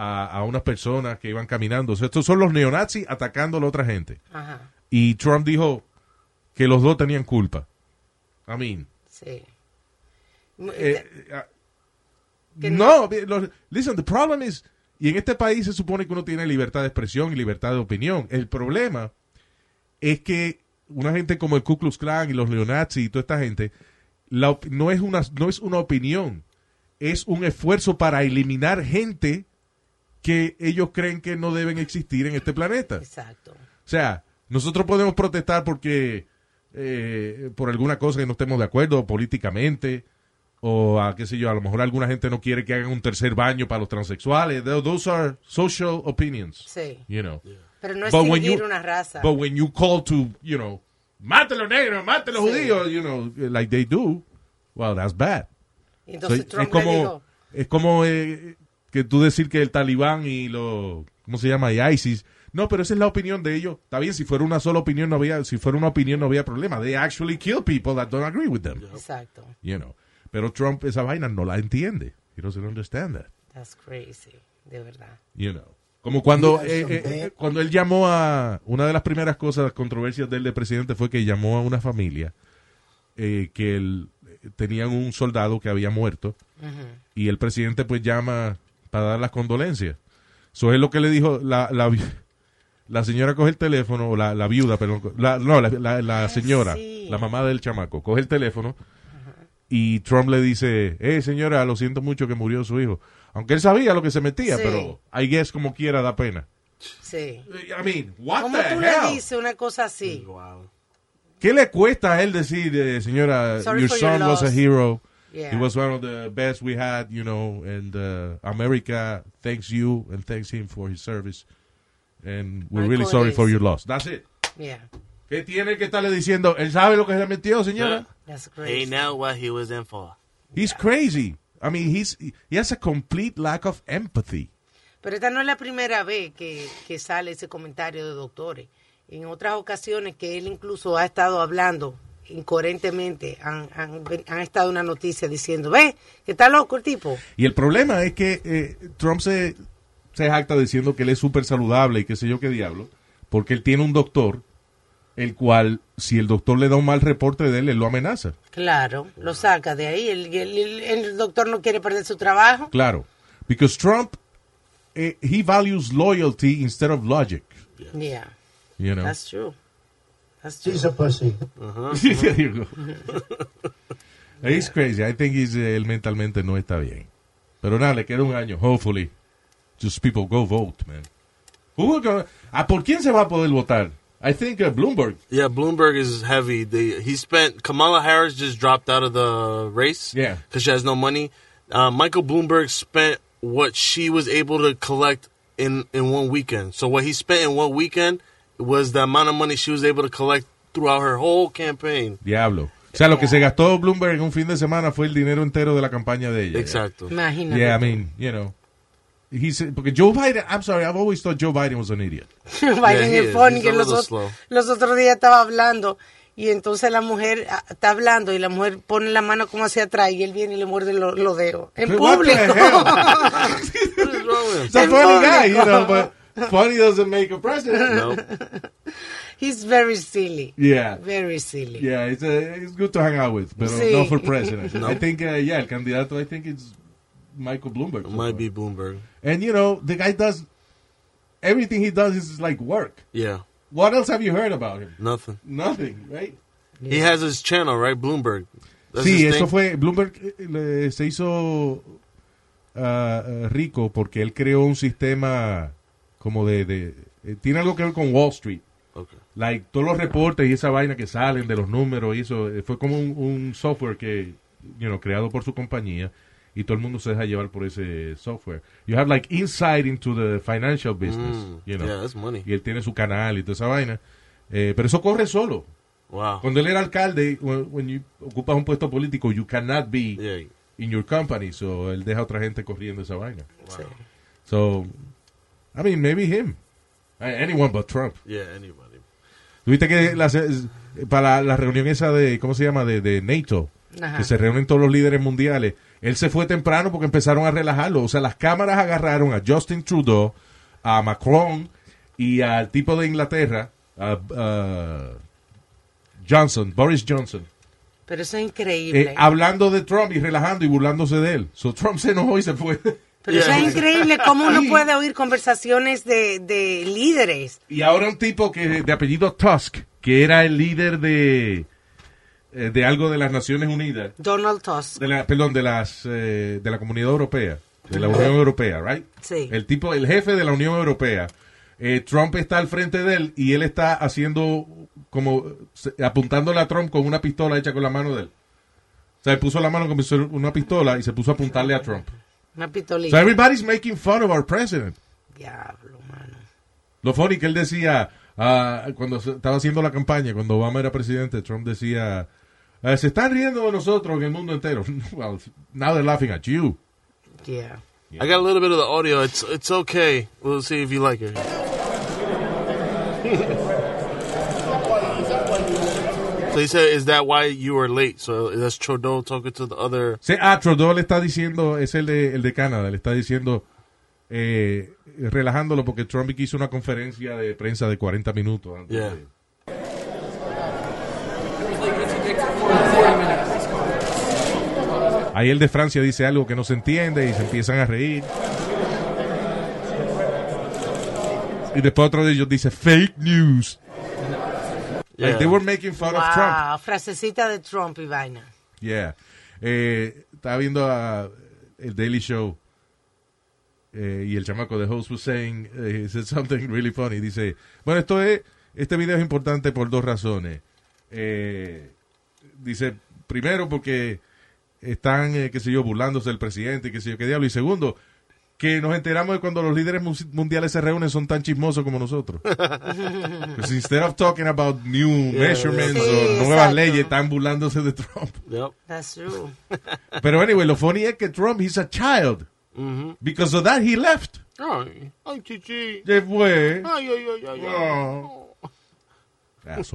a, a unas personas que iban caminando. O sea, estos son los neonazis atacando a la otra gente. Ajá. Y Trump dijo que los dos tenían culpa. I mean, Sí. eh, ah, no, listen, the problem is, y en este país se supone que uno tiene libertad de expresión y libertad de opinión. El problema es que una gente como el Ku Klux Klan y los neonazis y toda esta gente, la no, es una, no es una opinión, es un esfuerzo para eliminar gente que ellos creen que no deben existir en este planeta. Exacto. O sea, nosotros podemos protestar porque eh, por alguna cosa que no estemos de acuerdo políticamente o a qué sé yo, a lo mejor alguna gente no quiere que hagan un tercer baño para los transexuales. Tho- Those are social opinions. Sí. You know. Pero no extinguir you- una raza. But when you call to, you know, mate los negros, mate los Sí. judíos, you know, like they do, well, that's bad. Entonces So, Trump es como, dijo, es como eh, que tú decir que el talibán y los, ¿cómo se llama? Y ISIS. No, pero esa es la opinión de ellos. Está bien, si fuera una sola opinión no había, si fuera una opinión no había problema. They actually kill people that don't agree with them. exacto. You know. Pero Trump esa vaina no la entiende. He doesn't understand that. That's crazy. De verdad. You know. Como cuando, eh, eh, de- eh, cuando él llamó a, una de las primeras cosas, controversias del de presidente fue que llamó a una familia eh, que él, tenían un soldado que había muerto y el presidente pues llama para dar las condolencias. Eso es lo que le dijo la, la, la señora coge el teléfono, o la, la viuda, perdón, la, no, la, la- la señora, la mamá del chamaco, coge el teléfono y Trump le dice, eh señora, lo siento mucho que murió su hijo. Aunque él sabía lo que se metía, Sí. pero I guess como quiera da pena. Sí. I mean, what ¿Cómo the tú hell? le dices una cosa así? ¿Qué le cuesta a él decir, eh, señora, Sorry your son was a hero. Yeah. He was one of the best we had, you know, and uh, America thanks you and thanks him for his service. And we're Ay, really sorry for cojones. your loss. That's it. Yeah. ¿Qué tiene que estarle diciendo? ¿Él sabe lo que se metió, señora? That's He crazy. know what he was in for. He's crazy. I mean, he's he has a complete lack of empathy. Pero esta no es la primera vez que, que sale ese comentario de doctores. En otras ocasiones que él incluso ha estado hablando incoherentemente, han, han, han estado una noticia diciendo, ve, que está loco el tipo. Y el problema es que eh, Trump se, se jacta diciendo que él es súper saludable y qué sé yo qué diablo, porque él tiene un doctor, el cual, si el doctor le da un mal reporte de él, él lo amenaza. Claro, lo saca de ahí. El, el- el- doctor no quiere perder su trabajo. Claro. Because Trump eh, he values loyalty instead of logic. Yeah. You know. That's true. That's true. She's a pussy. There you go. He's crazy. I think he's, eh, él mentalmente no está bien. Pero nada, le queda un año. Hopefully. Just people go vote, man. Who will go- ¿A por quién se va a poder votar? I think uh, Bloomberg. Yeah, Bloomberg is heavy. They, he spent Kamala Harris just dropped out of the race. Yeah. because she has no money. Uh, Michael Bloomberg spent what she was able to collect in in one weekend. So what he spent in one weekend was the amount of money she was able to collect throughout her whole campaign. Diablo. O sea, lo que se gastó Bloomberg en un fin de semana fue el dinero entero de la campaña de ella. Exacto. Imagínate. Yeah, I mean, you know. He's, porque Joe Biden, I'm sorry, I've always thought Joe Biden was an idiot. Biden he es is. funny, He's que los, slow. los otros días estaba hablando y entonces la mujer ah, está hablando y la mujer pone la mano como hacia atrás y él viene y le muerde lo- los dedos. En But what the público. It's a funny guy, you know, público. but funny doesn't make a president. No. He's very silly. Yeah. Very silly. Yeah, it's, uh, it's good to hang out with, but Sí. not for president. No. I think, uh, yeah, el candidato, I think it's Michael Bloomberg. It might be Bloomberg. And, you know, the guy does, everything he does is like work. Yeah, What else have you heard about him? nothing. Nothing, right? He has his channel, right? Bloomberg. That's sí, eso thing? fue, Bloomberg eh, le- se hizo ah, rico porque él creó un sistema como de, de- eh, tiene algo que ver con Wall Street. Okay. Like, todos los reportes y esa vaina que salen de los números y eso, eh, fue como un, un software que, you know, creado por su compañía y todo el mundo se deja llevar por ese software. You have like insight into the financial business, Mm, you know. yeah, that's money. Y él tiene su canal y toda esa vaina. Eh, pero eso corre solo. Wow. Cuando él era alcalde, when, when you ocupas un puesto político, you cannot be Yeah. in your company. So él deja a otra gente corriendo esa vaina. So, I mean, maybe him. Eh, Anyone but Trump. Yeah, anybody. Tuviste que la- para la reunión esa de, ¿cómo se llama? De, de NATO, Ajá. que se reúnen todos los líderes mundiales. Él se fue temprano porque empezaron a relajarlo. O sea, las cámaras agarraron a Justin Trudeau, a Macron y al tipo de Inglaterra, a, a Johnson, Boris Johnson. Pero eso es increíble. eh, hablando de Trump y relajando y burlándose de él. So Trump se enojó y se fue. Pero es increíble cómo uno puede oír conversaciones de, de líderes. Y ahora un tipo que de apellido Tusk, que era el líder de eh, de algo de las Naciones Unidas, Donald Tusk. de la, perdón, de las eh, de la Comunidad Europea, de la Unión Europea, right? Sí. El tipo, el jefe de la Unión Europea. Eh, Trump está al frente de él y él está haciendo como apuntándole a Trump con una pistola hecha con la mano de él. O sea, él puso la mano con una pistola y se puso a apuntarle a Trump. Una So everybody's making fun of our president. Diablo, mano. Lo funny que él decía, ah, cuando se- estaba haciendo la campaña, cuando Obama era presidente, Trump decía, "Ah, se están riendo de nosotros en el mundo entero. well, now they're laughing at you. Yeah. I got a little bit of the audio. It's it's okay. We'll see if you like it. so he said, "Is that why you were late?" So that's Trudeau talking to the other. Sí, ah, Trudeau le está diciendo, es el de, el de Canadá, le está diciendo, eh, relajándolo porque Trump hizo una conferencia de prensa de 40 minutos. antes Yeah. de- Ahí el de Francia dice algo que no se entiende y se empiezan a reír. Y después otro de ellos dice fake news. Like Yeah. they were making fun of Trump. Wow, frasecita de Trump y vaina. Yeah. Eh, estaba viendo a el Daily Show eh, y el chamaco de host was saying, eh, he said something really funny. Dice, bueno, esto es, este video es importante por dos razones. Eh, dice, primero porque están, eh, qué sé yo, burlándose del presidente, qué sé yo, qué diablo. Y segundo, que nos enteramos de cuando los líderes mu- mundiales se reúnen son tan chismosos como nosotros. Because instead of talking about new Yeah, measurements yeah. Sí, o nuevas exacto. leyes, están burlándose de Trump. Yep. That's true. Pero anyway, lo funny es que Trump, he's a child. Mm-hmm. Because of that, he left. Ay, ay, chichi. Se fue. Ay, ay, ay, ay, ay. Oh.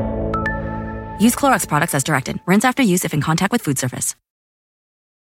Use Clorox products as directed. Rinse after use if in contact with food surface.